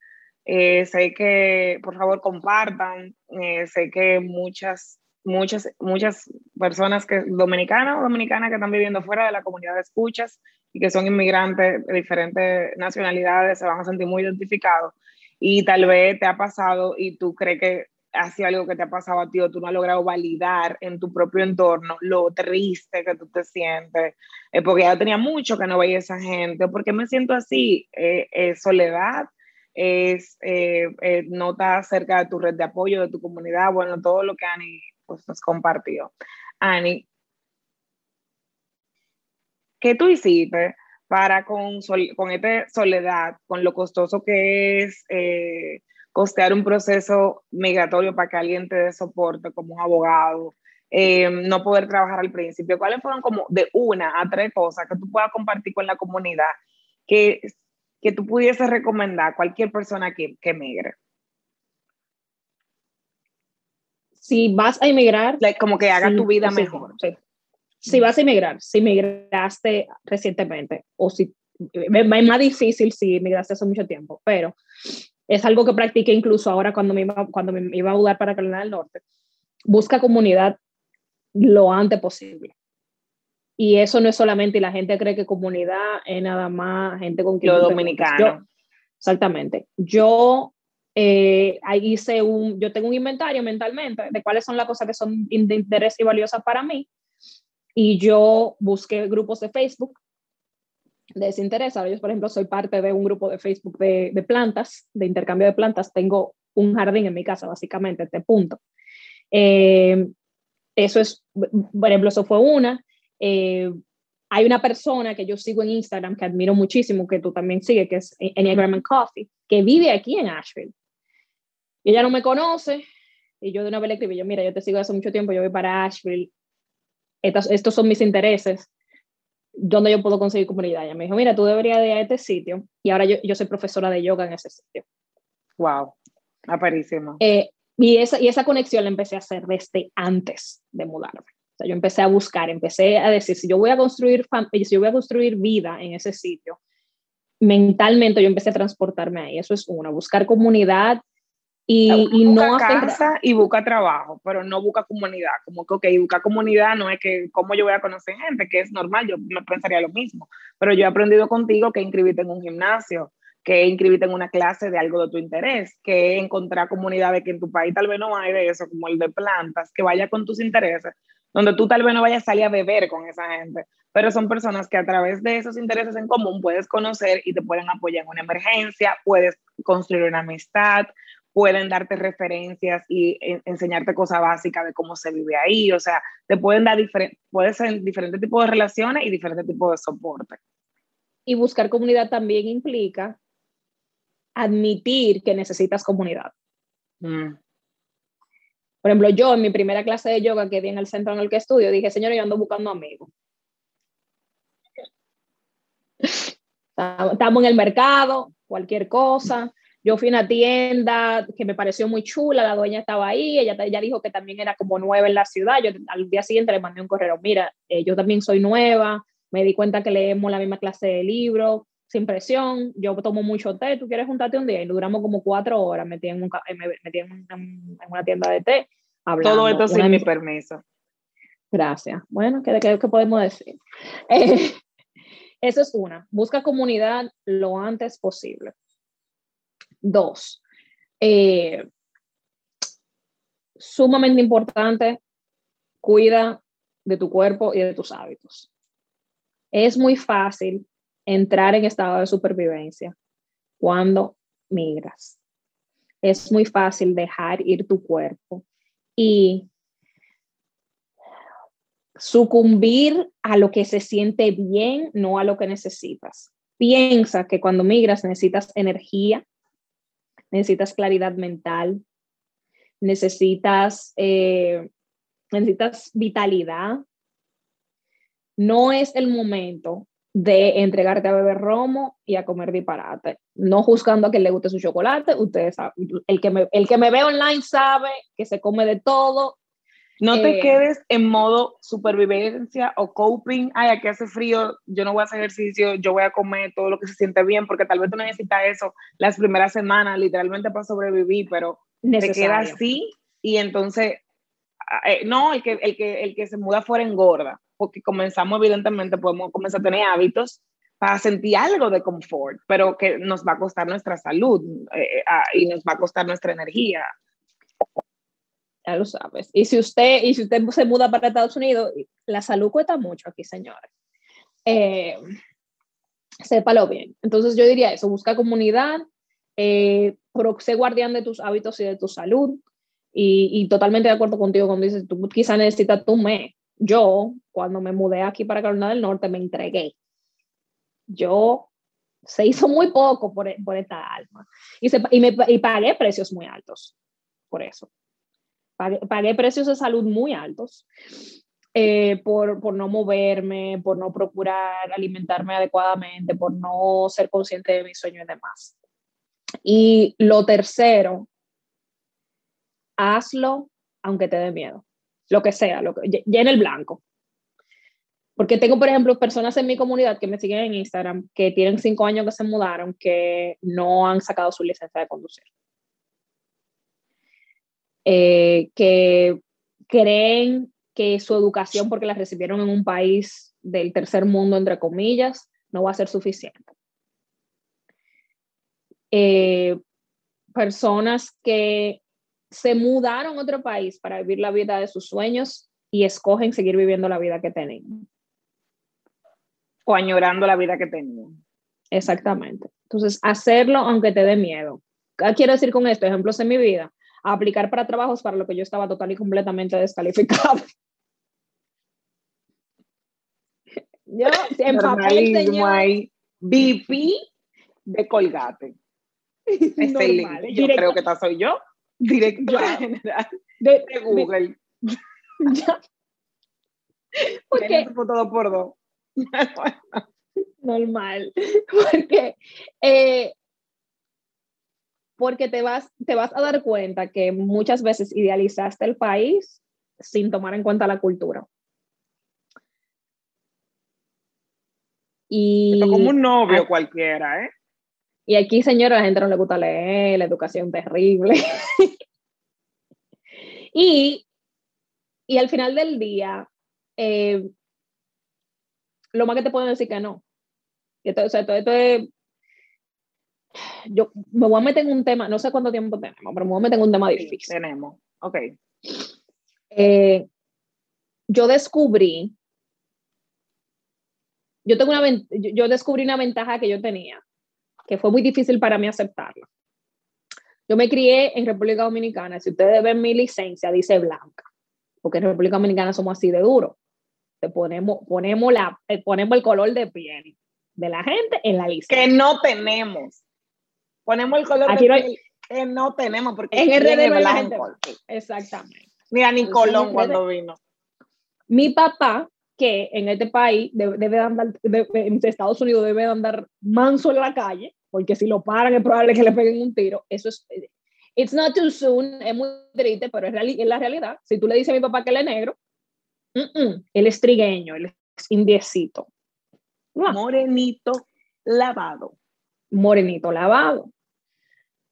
eh, sé que, por favor, compartan. Eh, sé que muchas, muchas, muchas personas que, dominicanas o dominicanas que están viviendo fuera de la comunidad de escuchas y que son inmigrantes de diferentes nacionalidades se van a sentir muy identificados. Y tal vez te ha pasado y tú crees que ha sido algo que te ha pasado a ti o tú no has logrado validar en tu propio entorno lo triste que tú te sientes, eh, porque ya tenía mucho que no veía esa gente, porque me siento así, soledad, es eh, eh, nota acerca de tu red de apoyo, de tu comunidad, bueno, todo lo que Ani pues, nos compartió. Ani, ¿qué tú hiciste para con, con esta soledad, con lo costoso que es eh, costear un proceso migratorio para que alguien te dé soporte como un abogado, no poder trabajar al principio? ¿Cuáles fueron como de una a tres cosas que tú puedas compartir con la comunidad que que tú pudieses recomendar a cualquier persona que, que emigre? Si vas a emigrar... como que haga tu vida mejor. Si vas a emigrar, si migraste recientemente o si es más difícil si emigraste hace mucho tiempo, pero es algo que practiqué incluso ahora cuando me iba, cuando me iba a mudar para Carolina del Norte. Busca comunidad lo antes posible. Y eso no es solamente, y la gente cree que comunidad es nada más gente con quien... Lo dominicano. exactamente. Yo eh, ahí hice un, yo tengo un inventario mentalmente de cuáles son las cosas que son de interés y valiosas para mí. Y yo busqué grupos de Facebook de ese interés. Ahora yo, por ejemplo, soy parte de un grupo de Facebook de, de plantas, de intercambio de plantas. Tengo un jardín en mi casa, básicamente, este punto. Eh, eso es, por ejemplo, eso fue una. Eh, hay una persona que yo sigo en Instagram que admiro muchísimo, que tú también sigues, que es Enneagram Coffee, que vive aquí en Asheville. Y ella no me conoce, y yo de una vez le escribí, yo, mira, yo te sigo hace mucho tiempo, yo voy para Asheville, estos, estos son mis intereses, ¿dónde yo puedo conseguir comunidad? Ella me dijo, mira, tú deberías ir a este sitio, y ahora yo, yo soy profesora de yoga en ese sitio. Wow, aparísimo. Eh, y, esa, y esa conexión la empecé a hacer desde antes de mudarme yo empecé a buscar, empecé a decir, si yo voy a construir, si yo voy a construir vida en ese sitio, mentalmente yo empecé a transportarme ahí. Eso es uno, buscar comunidad y, y no casa y busca trabajo, pero no busca comunidad. Como que, ok, busca comunidad no es que cómo yo voy a conocer gente, que es normal, yo me pensaría lo mismo. Pero yo he aprendido contigo que inscribirte en un gimnasio, que inscribirte en una clase de algo de tu interés, que encontrar comunidades que en tu país tal vez no hay de eso, como el de plantas, que vaya con tus intereses donde tú tal vez no vayas a salir a beber con esa gente, pero son personas que a través de esos intereses en común puedes conocer y te pueden apoyar en una emergencia, puedes construir una amistad, pueden darte referencias y enseñarte cosas básicas de cómo se vive ahí, o sea, te pueden dar diferentes, puede ser diferentes tipos de relaciones y diferentes tipos de soporte. Y buscar comunidad también implica admitir que necesitas comunidad. Mm. Por ejemplo, yo en mi primera clase de yoga que di en el centro en el que estudio, dije, señor, yo ando buscando amigos. Estamos en el mercado, cualquier cosa. Yo fui a una tienda que me pareció muy chula, la dueña estaba ahí, ella, ella dijo que también era como nueva en la ciudad. Yo al día siguiente le mandé un correo, mira, eh, yo también soy nueva, me di cuenta que leemos la misma clase de libros, sin presión, yo tomo mucho té, tú quieres juntarte un día y duramos como cuatro horas metí en, un, me metí en, una tienda de té. Hablando. Todo esto sin mi permiso. Gracias. Bueno, ¿qué, qué, qué podemos decir? Eh, eso es una, busca comunidad lo antes posible. Dos, eh, sumamente importante, cuida de tu cuerpo y de tus hábitos. Es muy fácil entrar en estado de supervivencia cuando migras. Es muy fácil dejar ir tu cuerpo y sucumbir a lo que se siente bien, no a lo que necesitas. Piensa que cuando migras necesitas energía, necesitas claridad mental, necesitas, eh, necesitas vitalidad. No es el momento de entregarte a beber romo y a comer disparate. No juzgando a quien le guste su chocolate, ustedes saben, el que me, el que me ve online sabe que se come de todo. No te eh, quedes en modo supervivencia o coping, ay, aquí hace frío, yo no voy a hacer ejercicio, yo voy a comer todo lo que se siente bien, porque tal vez tú necesitas eso las primeras semanas, literalmente para sobrevivir, pero te queda así y entonces, eh, no, el que, el, que, el que se muda fuera engorda porque comenzamos evidentemente, podemos comenzar a tener hábitos para sentir algo de confort, pero que nos va a costar nuestra salud eh, eh, ah, y nos va a costar nuestra energía. Ya lo sabes. Y si usted, y si usted se muda para Estados Unidos, la salud cuesta mucho aquí, señores. Eh, sépalo bien. Entonces yo diría eso, busca comunidad, eh, sé guardián de tus hábitos y de tu salud. Y, y totalmente de acuerdo contigo cuando dices, tú quizás necesitas tu mes yo, cuando me mudé aquí para Carolina del Norte, me entregué. Yo se hizo muy poco por, por esta alma y, se, y, me, y pagué precios muy altos por eso. Pagué, pagué precios de salud muy altos eh, por, por no moverme, por no procurar alimentarme adecuadamente, por no ser consciente de mis sueños y demás. Y lo tercero, hazlo aunque te dé miedo lo que sea, lo que, el blanco. Porque tengo, por ejemplo, personas en mi comunidad que me siguen en Instagram que tienen cinco años que se mudaron, que no han sacado su licencia de conducir. Eh, que creen que su educación, porque la recibieron en un país del tercer mundo, entre comillas, no va a ser suficiente. Eh, personas que se mudaron a otro país para vivir la vida de sus sueños y escogen seguir viviendo la vida que tenían. O añorando la vida que tenían. Exactamente. Entonces, hacerlo aunque te dé miedo. ¿Qué quiero decir con esto? Ejemplos en mi vida. aplicar para trabajos para lo que yo estaba total y completamente descalificado. yo, en papel, de Colgate. Normal, yo creo que esta soy yo. Directora general de, Google. ya. Porque, todo por dos. normal. Porque, eh, porque te, vas, te vas a dar cuenta que muchas veces idealizaste el país sin tomar en cuenta la cultura. Y como un novio cualquiera, ¿eh? Y aquí, señora, a la gente no le gusta leer, la educación terrible. y, y al final del día, eh, lo más que te puedo decir que no. Esto, o sea, esto, es, yo me voy a meter en un tema, no sé cuánto tiempo tenemos, pero me voy a meter en un tema difícil. tenemos, ok. Eh, yo descubrí, yo, tengo una, yo descubrí una ventaja que yo tenía, que fue muy difícil para mí aceptarla. Yo me crié en República Dominicana, si ustedes ven mi licencia, dice blanca, porque en República Dominicana somos así de duro. Te ponemos, ponemos, la, eh, ponemos el color de piel de la gente en la lista. Que no tenemos. Ponemos el color de piel que no tenemos, porque en RD la gente. Exactamente. Mira, ni Colón cuando vino. Mi papá, que en este país debe, andar, en Estados Unidos debe andar manso en la calle, porque si lo paran es probable que le peguen un tiro. Eso es, it's not too soon, es muy triste, pero es, es la realidad. Si tú le dices a mi papá que él es negro, él es trigueño, él es indiecito. Morenito lavado. Morenito lavado.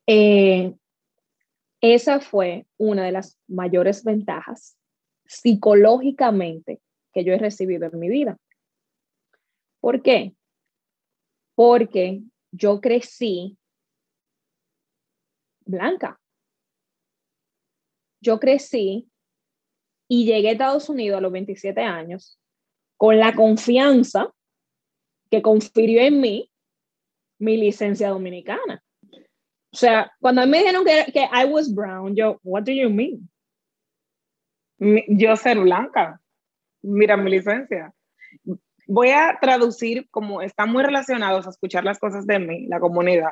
Eh, esa fue una de las mayores ventajas psicológicamente que yo he recibido en mi vida. ¿Por qué? Porque yo crecí blanca. Yo crecí y llegué a Estados Unidos a los 27 años con la confianza que confirió en mí mi licencia dominicana. O sea, cuando me dijeron que, que I was brown, yo, what do you mean? Yo ser blanca. Mira mi licencia. Voy a traducir como están muy relacionados a escuchar las cosas de mí, la comunidad.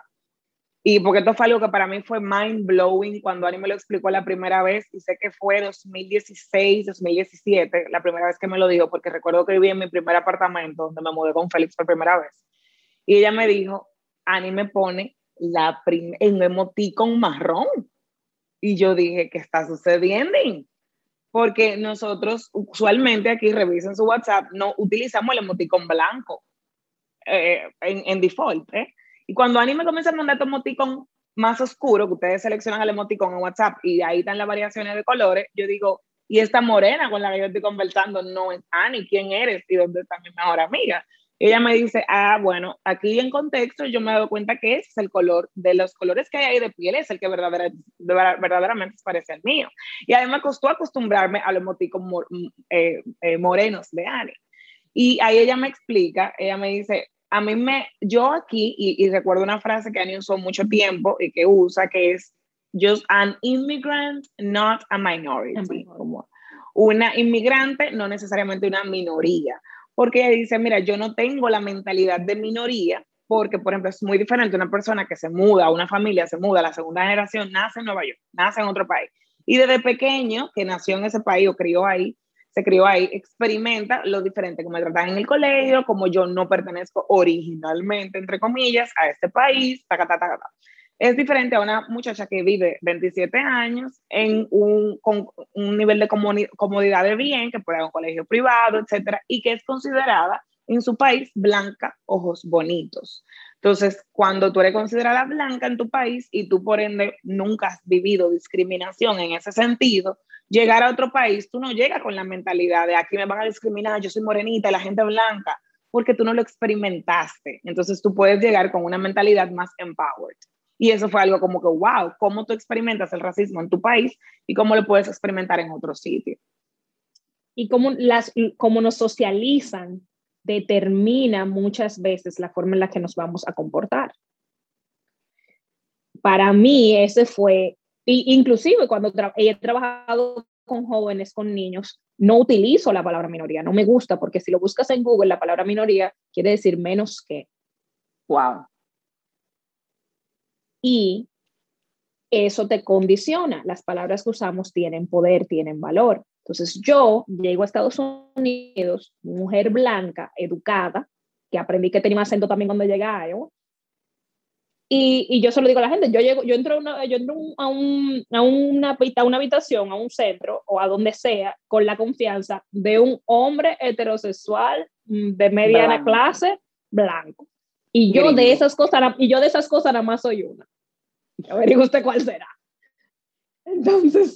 Y porque esto fue algo que para mí fue mind blowing cuando Ani me lo explicó la primera vez y sé que fue 2016, 2017, la primera vez que me lo dijo, porque recuerdo que viví en mi primer apartamento donde me mudé con Félix por primera vez. Y ella me dijo, Ani me pone la un emoticon marrón. Y yo dije, ¿qué está sucediendo? Porque nosotros usualmente aquí revisen su WhatsApp, no utilizamos el emoticon blanco eh, en, en default. ¿eh? Y cuando Ani me comienza a mandar tu emoticón más oscuro, que ustedes seleccionan el emoticón en WhatsApp y ahí están las variaciones de colores, yo digo, y esta morena con la que yo estoy conversando no es Ani, ¿quién eres? ¿Y dónde está mi mejor amiga? Ella me dice, ah, bueno, aquí en contexto yo me he dado cuenta que ese es el color, de los colores que hay ahí de piel, es el que verdaderamente, verdaderamente parece el mío. Y además costó acostumbrarme a los emoticón eh, eh, morenos de Ani. Y ahí ella me explica, ella me dice, a mí me, yo aquí, y, recuerdo una frase que Ani usó mucho tiempo y que usa, que es just an immigrant, not a minority. Como una inmigrante, no necesariamente una minoría. Porque ella dice, mira, yo no tengo la mentalidad de minoría, porque, por ejemplo, es muy diferente una persona que se muda, una familia se muda, la segunda generación nace en Nueva York, nace en otro país. Y desde pequeño, que nació en ese país o crió ahí, se crió ahí, experimenta lo diferente, como me tratan en el colegio, como yo no pertenezco originalmente, entre comillas, a este país, ta, ta, ta. Es diferente a una muchacha que vive 27 años en un, con un nivel de comodidad de bien, que puede ir a un colegio privado, etcétera, y que es considerada en su país blanca, ojos bonitos. Entonces, cuando tú eres considerada blanca en tu país y tú por ende nunca has vivido discriminación en ese sentido, llegar a otro país, tú no llegas con la mentalidad de aquí me van a discriminar, yo soy morenita, la gente blanca, porque tú no lo experimentaste. Entonces tú puedes llegar con una mentalidad más empowered. Y eso fue algo como que, wow, ¿cómo tú experimentas el racismo en tu país y cómo lo puedes experimentar en otro sitio? Y cómo, las, cómo nos socializan determina muchas veces la forma en la que nos vamos a comportar. Para mí ese fue, inclusive cuando he trabajado con jóvenes, con niños, no utilizo la palabra minoría, no me gusta porque si lo buscas en Google, la palabra minoría quiere decir menos que. Wow. Y eso te condiciona. Las palabras que usamos tienen poder, tienen valor. Entonces yo llego a Estados Unidos, mujer blanca, educada, que aprendí que tenía acento también cuando llegué a Iowa, y, y, yo se lo digo a la gente, yo llego, yo entro, una, yo entro a, un, a, una, a una habitación, a un centro o a donde sea, con la confianza de un hombre heterosexual mm, de mediana clase blanco. Y yo de esas cosas, y yo de esas cosas nada más soy una. A ver, usted cuál será. Entonces,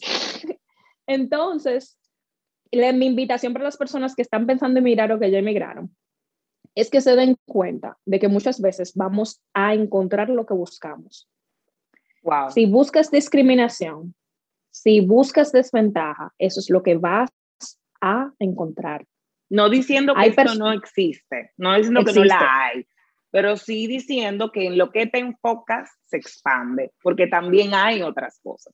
entonces, mi invitación para las personas que están pensando en mirar o que ya emigraron es que se den cuenta de que muchas veces vamos a encontrar lo que buscamos. Wow. Si buscas discriminación, si buscas desventaja, eso es lo que vas a encontrar. No diciendo que esto no existe, no diciendo que no la hay, pero sí diciendo que en lo que te enfocas se expande, porque también hay otras cosas.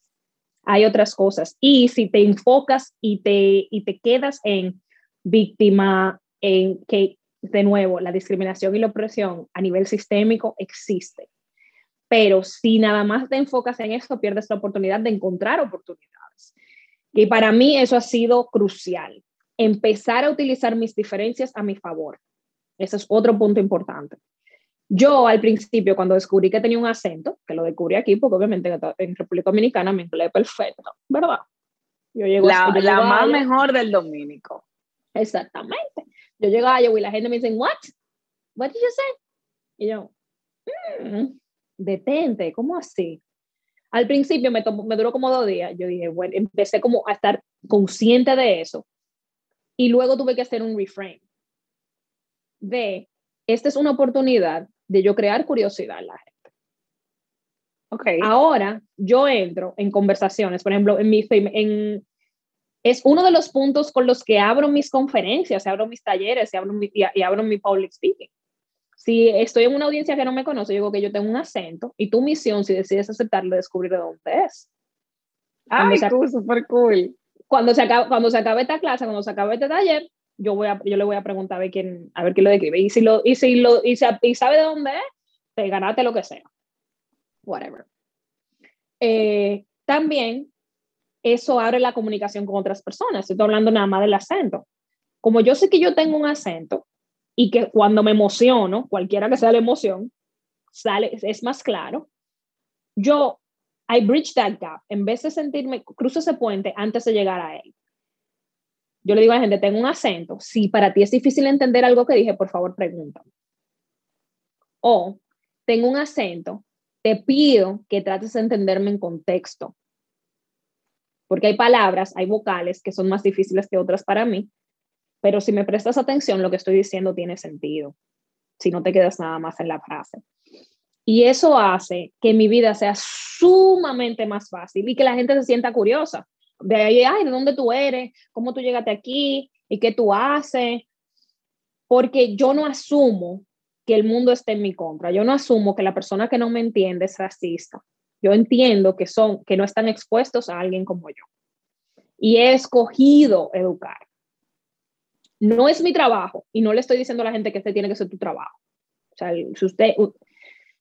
Hay otras cosas. Y si te enfocas y te, y te quedas en víctima, en que de nuevo, la discriminación y la opresión a nivel sistémico existe. Pero si nada más te enfocas en eso, pierdes la oportunidad de encontrar oportunidades. Y para mí eso ha sido crucial. Empezar a utilizar mis diferencias a mi favor. Ese es otro punto importante. Yo al principio, cuando descubrí que tenía un acento, que lo descubrí aquí, porque obviamente en República Dominicana me empleé perfecto, ¿verdad? Yo llego, la, la más mejor del dominico. Exactamente. Yo llego a Iowa y la gente me dice, what? What did you say? Y yo, mm, detente, ¿cómo así? Al principio me, me duró como dos días. Yo dije, bueno, empecé como a estar consciente de eso. Y luego tuve que hacer un reframe de, esta es una oportunidad de yo crear curiosidad en la gente. Okay. Ahora yo entro en conversaciones, por ejemplo, en mi, en, es uno de los puntos con los que abro mis conferencias, abro mis talleres y abro mi, y, abro mi public speaking. Si estoy en una audiencia que no me conoce, digo que yo tengo un acento y tu misión, si decides aceptarlo, es descubrir de dónde es. Ay, cool, super cool. Cuando se, acabe, cuando se acabe esta clase, cuando se acabe este taller, yo, voy a, yo le voy a preguntar a ver quién, a ver quién lo describe. Y si, lo, y si, lo, y, y sabe de dónde es, te ganaste lo que sea. Whatever. Eh, también eso abre la comunicación con otras personas. Estoy hablando nada más del acento. Como yo sé que yo tengo un acento y que cuando me emociono, cualquiera que sea la emoción, sale, es más claro, yo, I bridge that gap. En vez de sentirme, cruzo ese puente antes de llegar a él. Yo le digo a la gente, tengo un acento. Si para ti es difícil entender algo que dije, por favor, pregúntame. O, tengo un acento, te pido que trates de entenderme en contexto porque hay palabras, hay vocales que son más difíciles que otras para mí, pero si me prestas atención, lo que estoy diciendo tiene sentido, si no te quedas nada más en la frase. Y eso hace que mi vida sea sumamente más fácil y que la gente se sienta curiosa. De ahí, ay, ¿de dónde tú eres? ¿Cómo tú llegaste aquí? ¿Y qué tú haces? Porque yo no asumo que el mundo esté en mi contra. Yo no asumo que la persona que no me entiende es racista yo entiendo que son, que no están expuestos a alguien como yo. Y he escogido educar. No es mi trabajo y no le estoy diciendo a la gente que este tiene que ser tu trabajo. O sea, si usted,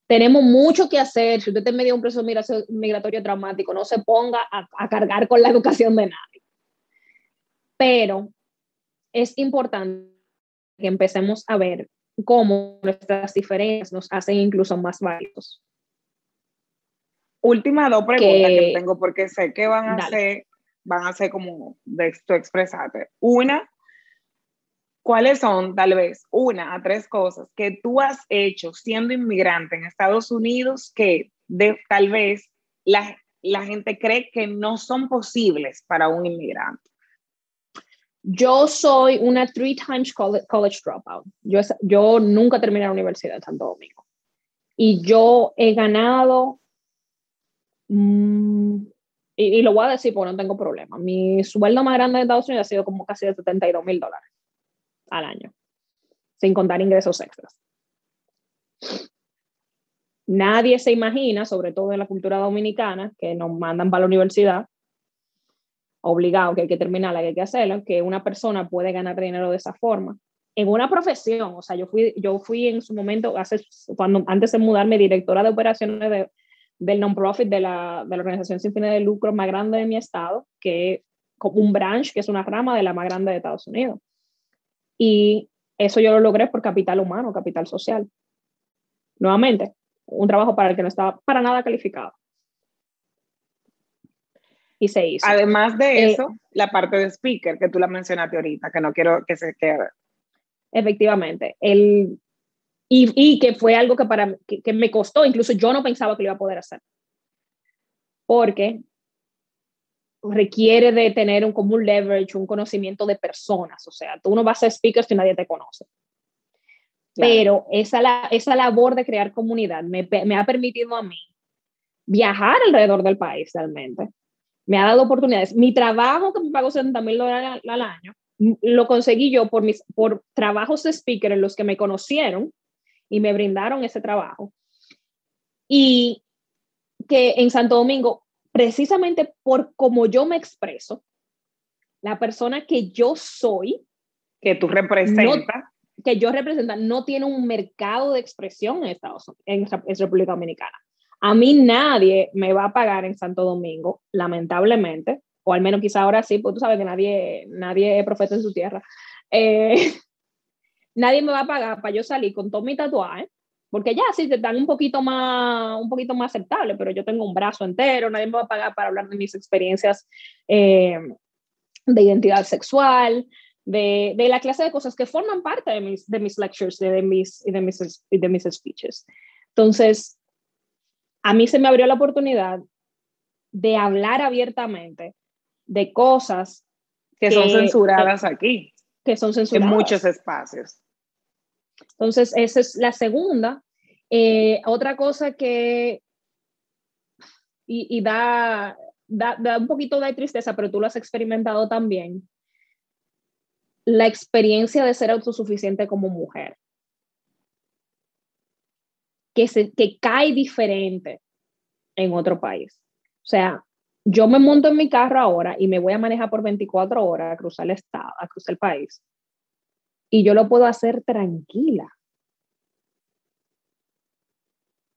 tenemos mucho que hacer, si usted está en medio de un proceso migratorio traumático, no se ponga a, a cargar con la educación de nadie. Pero es importante que empecemos a ver cómo nuestras diferencias nos hacen incluso más válidos. Última dos preguntas que, tengo porque sé que van a ser, van a ser como de esto expresarte. Una, ¿cuáles son tal vez una a tres cosas que tú has hecho siendo inmigrante en Estados Unidos que de, tal vez la, la gente cree que no son posibles para un inmigrante? Yo soy una three times college, dropout. Yo, yo nunca terminé la universidad en Santo Domingo. Y yo he ganado Mm, y, lo voy a decir porque no tengo problema. Mi sueldo más grande de Estados Unidos ha sido como casi de 72 mil dólares al año, sin contar ingresos extras. Nadie se imagina, sobre todo en la cultura dominicana, que nos mandan para la universidad, obligado, que hay que terminarla, que hay que hacerla, que una persona puede ganar dinero de esa forma. En una profesión, o sea, yo fui, yo fui en su momento, hace, cuando, antes de mudarme, directora de operaciones de, del non-profit de la, de la organización sin fines de lucro más grande de mi estado, que es un branch, que es una rama de la más grande de Estados Unidos. Y eso yo lo logré por capital humano, capital social. Nuevamente, un trabajo para el que no estaba para nada calificado. Y se hizo. Además de eh, eso, la parte de speaker que tú la mencionaste ahorita, que no quiero que se quede. Efectivamente. El, y, y, que fue algo que, para, que, me costó, incluso yo no pensaba que lo iba a poder hacer. Porque requiere de tener un, como un leverage, un conocimiento de personas. O sea, tú no vas a ser speaker si nadie te conoce. Pero esa, la, esa labor de crear comunidad me, me, ha permitido a mí viajar alrededor del país realmente. Me ha dado oportunidades. Mi trabajo, que me pagó 70 mil dólares al, año, lo conseguí yo por, mis, por trabajos de speaker en los que me conocieron y me brindaron ese trabajo. Y que en Santo Domingo, precisamente por cómo yo me expreso, la persona que yo soy, que tú representas, que yo represento no tiene un mercado de expresión en Estados Unidos, en, República Dominicana. A mí nadie me va a pagar en Santo Domingo, lamentablemente, o al menos quizá ahora sí, porque tú sabes que nadie, nadie es profeta en su tierra. Eh, nadie me va a pagar para yo salir con todo mi tatuaje, porque ya sí te dan un poquito más, un poquito más aceptable, pero yo tengo un brazo entero, nadie me va a pagar para hablar de mis experiencias eh, de identidad sexual, de, de, la clase de cosas que forman parte de mis, de mis lectures de mis, de, mis, de mis speeches. Entonces, a mí se me abrió la oportunidad de hablar abiertamente de cosas que, son censuradas aquí. Que son censuradas. En muchos espacios. Entonces, esa es la segunda. Eh, otra cosa que, y, y da, da, da, un poquito de tristeza, pero tú lo has experimentado también, la experiencia de ser autosuficiente como mujer, que, se, que cae diferente en otro país. O sea, yo me monto en mi carro ahora y me voy a manejar por 24 horas a cruzar el estado, a cruzar el país. Y yo lo puedo hacer tranquila,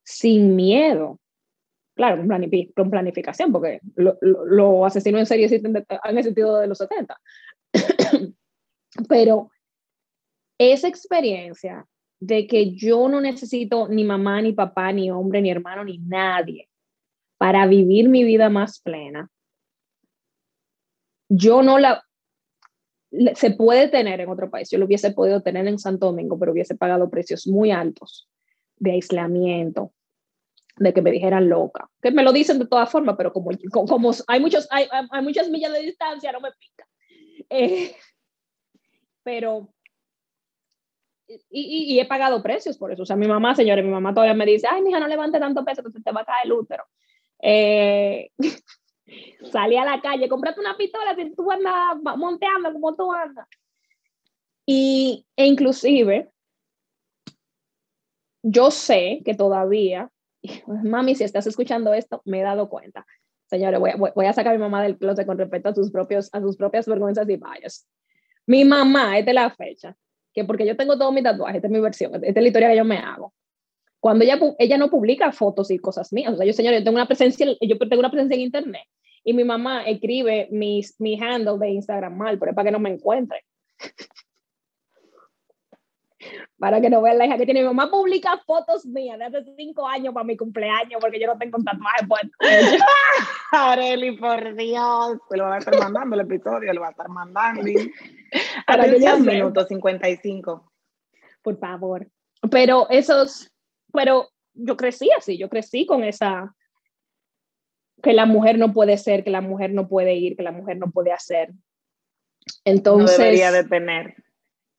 sin miedo. Claro, con, planificación, porque los lo, asesinos en serie existen en el sentido de los 70. Pero esa experiencia de que yo no necesito ni mamá, ni papá, ni hombre, ni hermano, ni nadie para vivir mi vida más plena, yo no la... Se puede tener en otro país, yo lo hubiese podido tener en Santo Domingo, pero hubiese pagado precios muy altos de aislamiento, de que me dijeran loca, que me lo dicen de todas formas, pero como, como, hay, muchos, hay, hay, muchas millas de distancia, no me pica. Eh, pero y, y, he pagado precios por eso. O sea, mi mamá, señores, mi mamá todavía me dice, ay, mija, no levante tanto peso, que te va a caer el útero. Eh, salí a la calle, comprate una pistola si tú andas monteando como tú andas. Y, e inclusive, yo sé que todavía, mami, si estás escuchando esto, me he dado cuenta. Señores, voy, a sacar a mi mamá del closet con respecto a sus, propios, a sus propias vergüenzas y fallas. Mi mamá, esta es la fecha, que porque yo tengo todo mi tatuaje, esta es mi versión, esta es la historia que yo me hago. Cuando ella, ella no publica fotos y cosas mías, o sea, yo, señor, yo tengo una presencia, yo tengo una presencia en internet y mi mamá escribe mis, mi handle de Instagram mal, pero es para que no me encuentre para que no vean la hija que tiene. Mi mamá publica fotos mías de hace cinco años para mi cumpleaños porque yo no tengo tatuaje puesto. Areli, por Dios, se lo va a estar mandando el episodio, lo va a estar mandando. Atención, minuto 55. Por favor. Pero esos, pero yo crecí así, yo crecí con esa, que la mujer no puede ser, que la mujer no puede ir, que la mujer no puede hacer. Entonces. No debería de tener.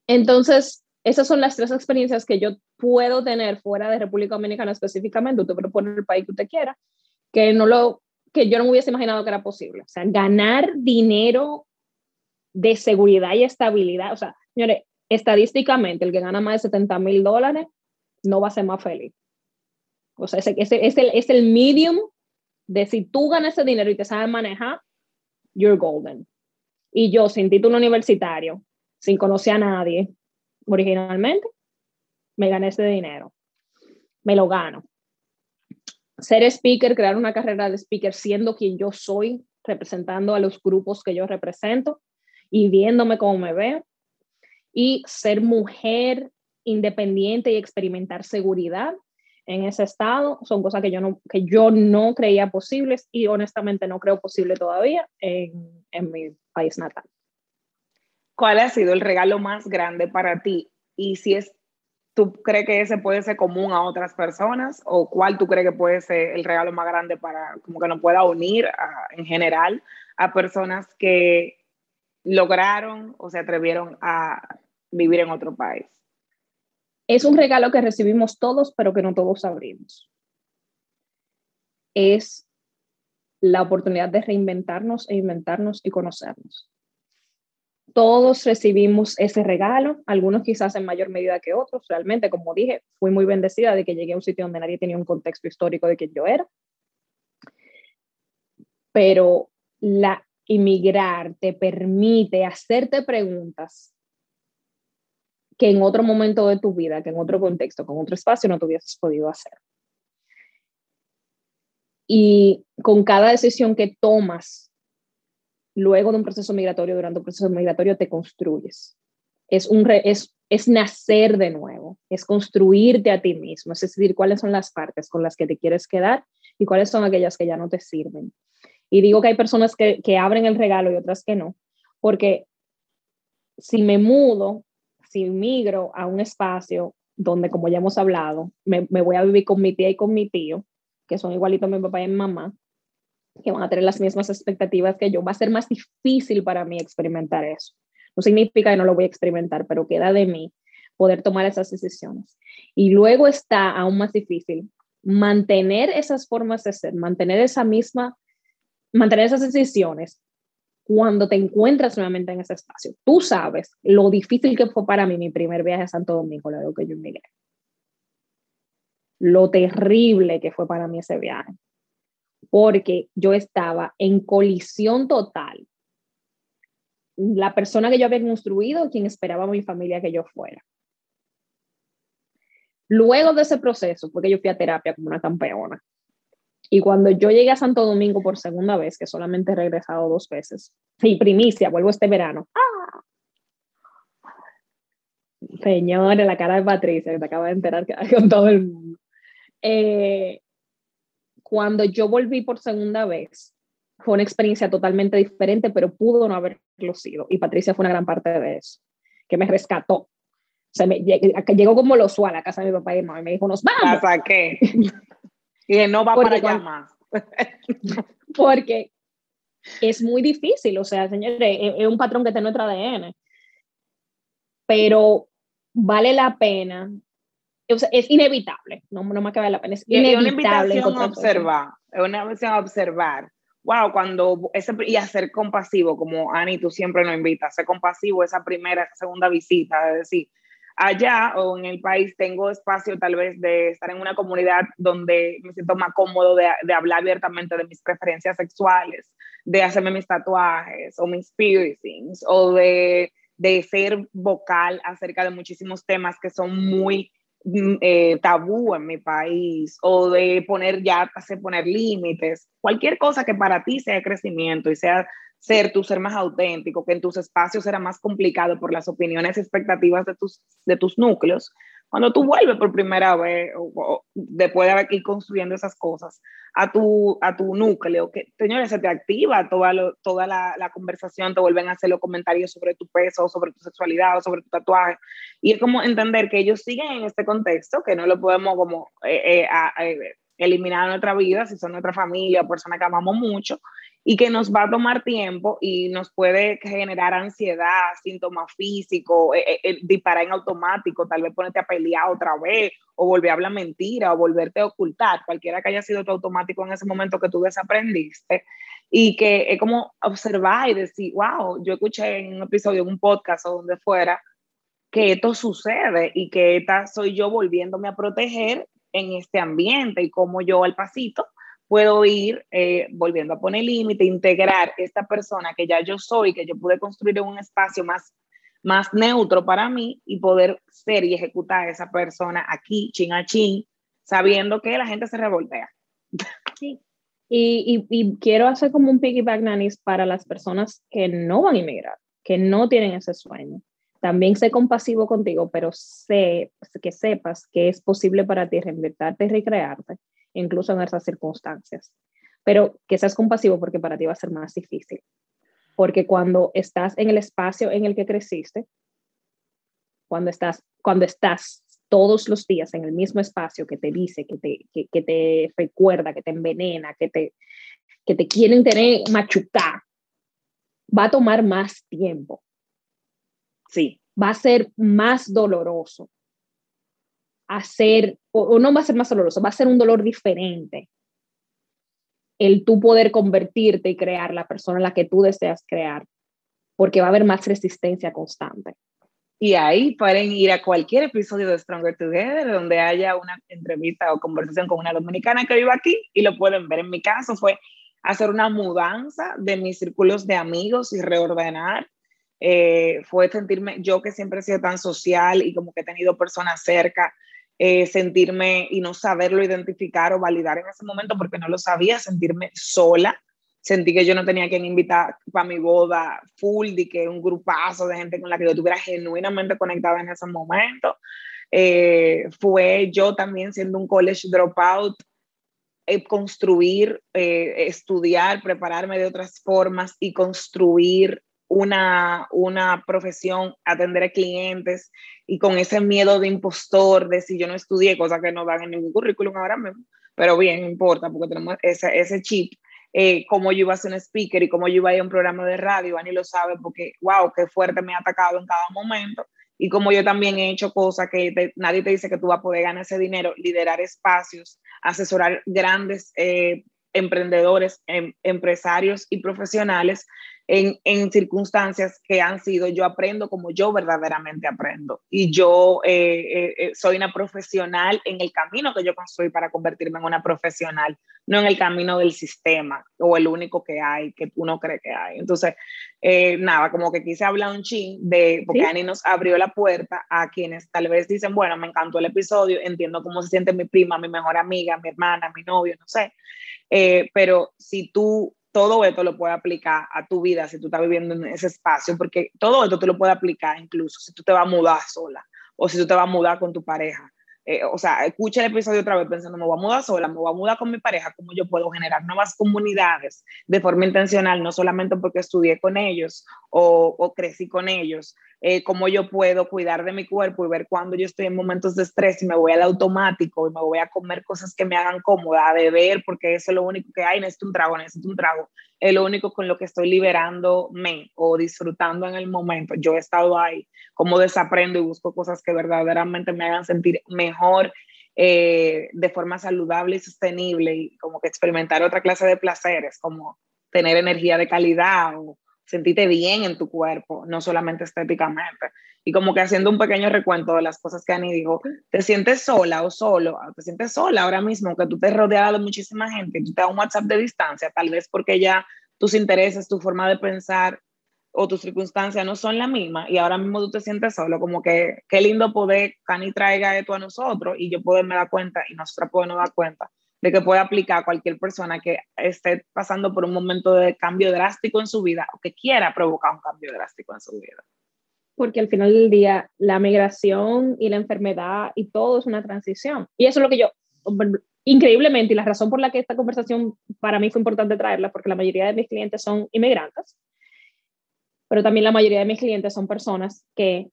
Entonces, esas son las tres experiencias que yo puedo tener fuera de República Dominicana específicamente, usted puede poner el país que usted quiera, que no lo que yo no me hubiese imaginado que era posible. O sea, ganar dinero de seguridad y estabilidad. O sea, señores, estadísticamente, el que gana más de 70 mil dólares no va a ser más feliz. O sea, ese, es, el, es el medium de si tú ganas ese dinero y te sabes manejar, you're golden. Y yo, sin título universitario, sin conocer a nadie, originalmente, me gané ese dinero. Me lo gano. Ser speaker, crear una carrera de speaker siendo quien yo soy, representando a los grupos que yo represento y viéndome como me veo. Y ser mujer independiente y experimentar seguridad en ese estado son cosas que yo no, que yo no creía posibles y honestamente no creo posible todavía en, en mi país natal. ¿Cuál ha sido el regalo más grande para ti? Y si es, ¿tú crees que ese puede ser común a otras personas? ¿O cuál tú crees que puede ser el regalo más grande para, como que nos pueda unir en general a personas que lograron o se atrevieron a vivir en otro país? Es un regalo que recibimos todos, pero que no todos abrimos. Es la oportunidad de reinventarnos e inventarnos y conocernos. Todos recibimos ese regalo, algunos quizás en mayor medida que otros. Realmente, como dije, fui muy bendecida de que llegué a un sitio donde nadie tenía un contexto histórico de quien yo era. Pero la inmigrar te permite hacerte preguntas que en otro momento de tu vida, que en otro contexto, con otro espacio, no te hubieses podido hacer. Y con cada decisión que tomas luego de un proceso migratorio, durante un proceso migratorio, te construyes. Es, un es, es nacer de nuevo, es construirte a ti mismo, es decir, cuáles son las partes con las que te quieres quedar y cuáles son aquellas que ya no te sirven. Y digo que hay personas que, que abren el regalo y otras que no, porque si me mudo si migro a un espacio donde, como ya hemos hablado, me, voy a vivir con mi tía y con mi tío, que son igualitos mi papá y mi mamá, que van a tener las mismas expectativas que yo, va a ser más difícil para mí experimentar eso. No significa que no lo voy a experimentar, pero queda de mí poder tomar esas decisiones. Y luego está aún más difícil mantener esas formas de ser, mantener esa misma, mantener esas decisiones cuando te encuentras nuevamente en ese espacio. Tú sabes lo difícil que fue para mí mi primer viaje a Santo Domingo, lo que yo emigré. Lo terrible que fue para mí ese viaje. Porque yo estaba en colisión total. La persona que yo había construido, quien esperaba a mi familia que yo fuera. Luego de ese proceso, porque yo fui a terapia como una campeona, y cuando yo llegué a Santo Domingo por segunda vez, que solamente he regresado dos veces, y primicia, vuelvo este verano. ¡Ah! Señores, la cara de Patricia, que te acaba de enterar que con todo el mundo. Eh, cuando yo volví por segunda vez, fue una experiencia totalmente diferente, pero pudo no haberlo sido. Y Patricia fue una gran parte de eso, que me rescató. O sea, me, llegó como lo usual a casa de mi papá y mamá y me dijo, nos vamos. ¿Hasta qué? Y no va para allá más. porque es muy difícil, o sea, señores, es, un patrón que está en nuestro ADN. Pero vale la pena, es inevitable, no, no más que vale la pena, es inevitable. Es una invitación a observar, es una invitación a observar. Wow, cuando ese, y a ser compasivo, como Ani, tú siempre nos invitas, a ser compasivo esa primera, esa segunda visita, es decir, allá o en el país tengo espacio tal vez de estar en una comunidad donde me siento más cómodo de, de hablar abiertamente de mis preferencias sexuales, de hacerme mis tatuajes o mis piercings o de, de ser vocal acerca de muchísimos temas que son muy eh, tabú en mi país o de poner ya, hacer poner límites, cualquier cosa que para ti sea crecimiento y sea ser tú, ser más auténtico, que en tus espacios era más complicado por las opiniones expectativas de tus, de tus núcleos. Cuando tú vuelves por primera vez, o, después de ido construyendo esas cosas, a tu, a tu núcleo, que, señores, se te activa toda, toda la, la, conversación, te vuelven a hacer los comentarios sobre tu peso, sobre tu sexualidad, o sobre tu tatuaje. Y es como entender que ellos siguen en este contexto, que no lo podemos como eh, eh, eh, eliminar de nuestra vida, si son nuestra familia, personas que amamos mucho, y que nos va a tomar tiempo y nos puede generar ansiedad, síntomas físicos, eh, eh, eh, disparar en automático, tal vez ponerte a pelear otra vez o volver a hablar mentira o volverte a ocultar, cualquiera que haya sido tu automático en ese momento que tú desaprendiste. Y que es como observar y decir, wow, yo escuché en un episodio, en un podcast o donde fuera, que esto sucede y que esta soy yo volviéndome a proteger en este ambiente y como yo al pasito puedo ir eh, volviendo a poner límite, integrar esta persona que ya yo soy, que yo pude construir un espacio más, más neutro para mí y poder ser y ejecutar a esa persona aquí, chin a chin, sabiendo que la gente se revoltea. Sí. Y, y, y quiero hacer como un piggyback, Nanis, para las personas que no van a inmigrar, que no tienen ese sueño. También sé compasivo contigo, pero sé que sepas que es posible para ti reinventarte y recrearte incluso en esas circunstancias. Pero que seas compasivo porque para ti va a ser más difícil. Porque cuando estás en el espacio en el que creciste, cuando estás, cuando estás todos los días en el mismo espacio que te dice, que te, que, te recuerda, que te envenena, que te, que te quieren tener machucar, va a tomar más tiempo. Sí. Va a ser más doloroso hacer, o, no va a ser más doloroso, va a ser un dolor diferente. El tú poder convertirte y crear la persona en la que tú deseas crear, porque va a haber más resistencia constante. Y ahí pueden ir a cualquier episodio de Stronger Together donde haya una entrevista o conversación con una dominicana que vive aquí y lo pueden ver. En mi caso fue hacer una mudanza de mis círculos de amigos y reordenar. Eh, fue sentirme, yo que siempre he sido tan social y como que he tenido personas cerca, eh, sentirme y no saberlo identificar o validar en ese momento porque no lo sabía, sentirme sola. Sentí que yo no tenía quien invitar para mi boda full, de que un grupazo de gente con la que yo estuviera genuinamente conectada en ese momento. Eh, fue yo también siendo un college dropout, eh, construir, estudiar, prepararme de otras formas y construir una, una profesión, atender a clientes y con ese miedo de impostor, de si yo no estudié, cosa que no dan en ningún currículum ahora mismo, pero bien, importa, porque tenemos ese, ese chip, eh, cómo yo iba a ser un speaker y cómo yo iba a ir a un programa de radio, Ani lo sabe, porque, wow, qué fuerte me ha atacado en cada momento, y como yo también he hecho cosas que nadie te dice que tú vas a poder ganar ese dinero, liderar espacios, asesorar grandes eh, emprendedores, em, empresarios y profesionales en, circunstancias que han sido, yo aprendo como yo verdaderamente aprendo. Y yo eh, eh, eh, soy una profesional en el camino que yo construí para convertirme en una profesional, no en el camino del sistema o el único que hay, que uno cree que hay. Entonces, nada, como que quise hablar un chin de, porque Ani nos abrió la puerta a quienes tal vez dicen, bueno, me encantó el episodio, entiendo cómo se siente mi prima, mi mejor amiga, mi hermana, mi novio, no sé. pero si tú todo esto lo puede aplicar a tu vida si tú estás viviendo en ese espacio, porque todo esto tú lo puedes aplicar incluso si tú te vas a mudar sola o si tú te vas a mudar con tu pareja. Eh, o sea, escucha el episodio otra vez pensando, me voy a mudar sola, me voy a mudar con mi pareja, cómo yo puedo generar nuevas comunidades de forma intencional, no solamente porque estudié con ellos o crecí con ellos, eh, cómo yo puedo cuidar de mi cuerpo y ver cuando yo estoy en momentos de estrés y me voy al automático y me voy a comer cosas que me hagan cómoda, a beber, porque eso es lo único que hay, necesito un trago, necesito un trago, es lo único con lo que estoy liberándome o disfrutando en el momento. Yo he estado ahí, como desaprendo y busco cosas que verdaderamente me hagan sentir mejor eh, de forma saludable y sostenible y como que experimentar otra clase de placeres, como tener energía de calidad o sentirte bien en tu cuerpo, no solamente estéticamente. Y como que haciendo un pequeño recuento de las cosas que Ani dijo, te sientes sola o solo, te sientes sola ahora mismo, que tú te rodeas de muchísima gente, tú te das un WhatsApp de distancia, tal vez porque ya tus intereses, tu forma de pensar o tus circunstancias no son la misma y ahora mismo tú te sientes solo, como que qué lindo poder que Ani traiga esto a nosotros y yo poderme dar cuenta y nosotros podernos dar cuenta de que puede aplicar a cualquier persona que esté pasando por un momento de cambio drástico en su vida o que quiera provocar un cambio drástico en su vida. Porque al final del día, la migración y la enfermedad y todo es una transición. Y eso es lo que yo, increíblemente, y la razón por la que esta conversación para mí fue importante traerla, porque la mayoría de mis clientes son inmigrantes, pero también la mayoría de mis clientes son personas que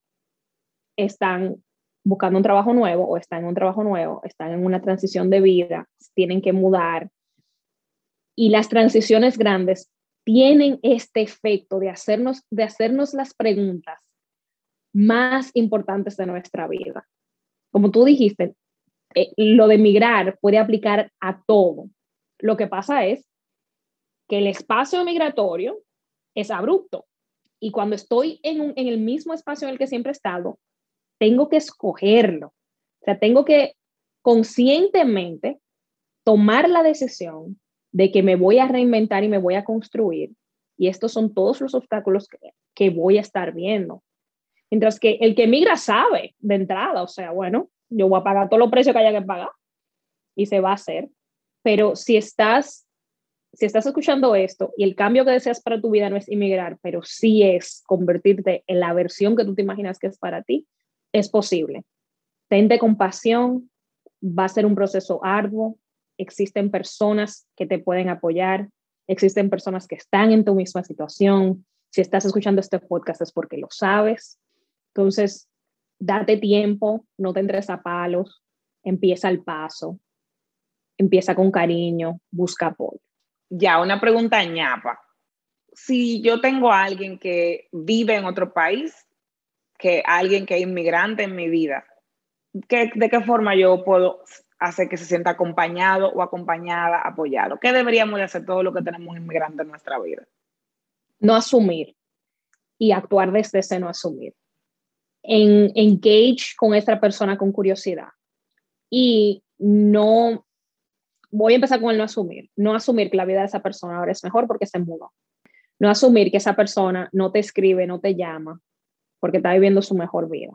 están buscando un trabajo nuevo o están en un trabajo nuevo, están en una transición de vida, tienen que mudar. Y las transiciones grandes tienen este efecto de hacernos, de hacernos las preguntas más importantes de nuestra vida. Como tú dijiste, eh, lo de migrar puede aplicar a todo. Lo que pasa es que el espacio migratorio es abrupto y cuando estoy en, en el mismo espacio en el que siempre he estado, tengo que escogerlo. O sea, tengo que conscientemente tomar la decisión de que me voy a reinventar y me voy a construir. Y estos son todos los obstáculos que, que voy a estar viendo. Mientras que el que migra sabe de entrada, o sea, bueno, yo voy a pagar todos los precios que haya que pagar y se va a hacer. Pero si estás, si estás escuchando esto y el cambio que deseas para tu vida no es inmigrar, pero sí es convertirte en la versión que tú te imaginas que es para ti, es posible. Tente compasión, va a ser un proceso arduo, existen personas que te pueden apoyar, existen personas que están en tu misma situación. Si estás escuchando este podcast es porque lo sabes. Entonces, date tiempo, no te entres a palos, empieza el paso, empieza con cariño, busca apoyo. Ya, una pregunta ñapa. Si yo tengo a alguien que vive en otro país, que alguien que es inmigrante en mi vida, ¿qué, ¿de qué forma yo puedo hacer que se sienta acompañado o acompañada, apoyado? ¿Qué deberíamos de hacer todo lo que tenemos inmigrante en nuestra vida? No asumir y actuar desde ese no asumir. En, engage con esta persona con curiosidad y no, voy a empezar con el no asumir, no asumir que la vida de esa persona ahora es mejor porque se mudó. No asumir que esa persona no te escribe, no te llama porque está viviendo su mejor vida.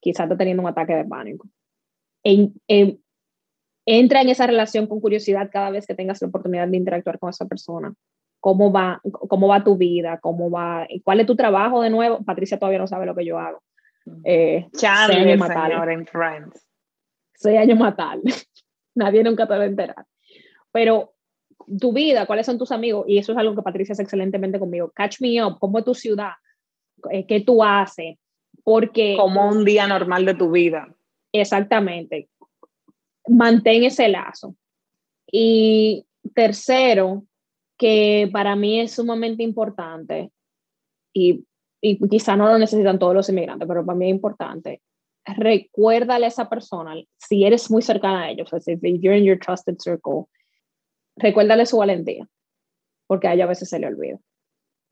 Quizás está teniendo un ataque de pánico. En, entra en esa relación con curiosidad cada vez que tengas la oportunidad de interactuar con esa persona. ¿Cómo va, cómo va tu vida? ¿Cómo va? ¿Cuál es tu trabajo de nuevo? Patricia todavía no sabe lo que yo hago. Eh, Charlie, señor en Friends. Seis años matar. Nadie nunca te va a enterar. Pero tu vida, cuáles son tus amigos, y eso es algo que Patricia hace excelentemente conmigo. Catch me up, cómo es tu ciudad, eh, qué tú haces, porque... Como un día normal de tu vida. Exactamente. Mantén ese lazo. Y tercero, que para mí es sumamente importante, y, y quizá no lo necesitan todos los inmigrantes, pero para mí es importante, recuérdale a esa persona, si eres muy cercana a ellos, si you're in your trusted circle, recuérdale su valentía, porque a ella a veces se le olvida.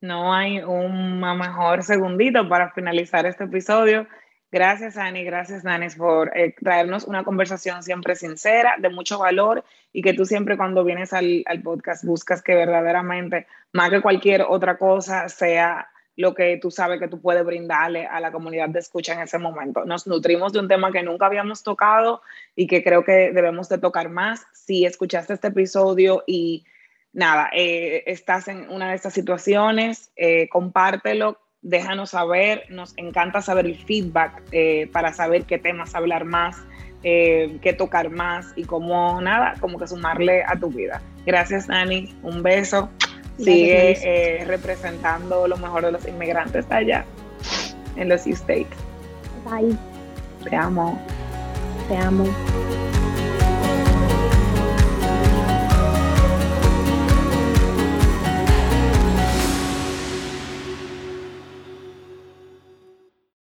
No hay un mejor segundito para finalizar este episodio. Gracias, Ani, gracias, Nanis, por eh, traernos una conversación siempre sincera, de mucho valor y que tú siempre cuando vienes al, al, podcast buscas que verdaderamente, más que cualquier otra cosa, sea lo que tú sabes que tú puedes brindarle a la comunidad de escucha en ese momento. Nos nutrimos de un tema que nunca habíamos tocado y que creo que debemos de tocar más. Si escuchaste este episodio y nada, eh, estás en una de estas situaciones, eh, compártelo, déjanos saber, nos encanta saber el feedback eh, para saber qué temas hablar más, qué tocar más y cómo, nada, como que sumarle a tu vida. Gracias, Dani, un beso. Sigue representando lo mejor de los inmigrantes allá en los U-States. Bye. Te amo. Te amo.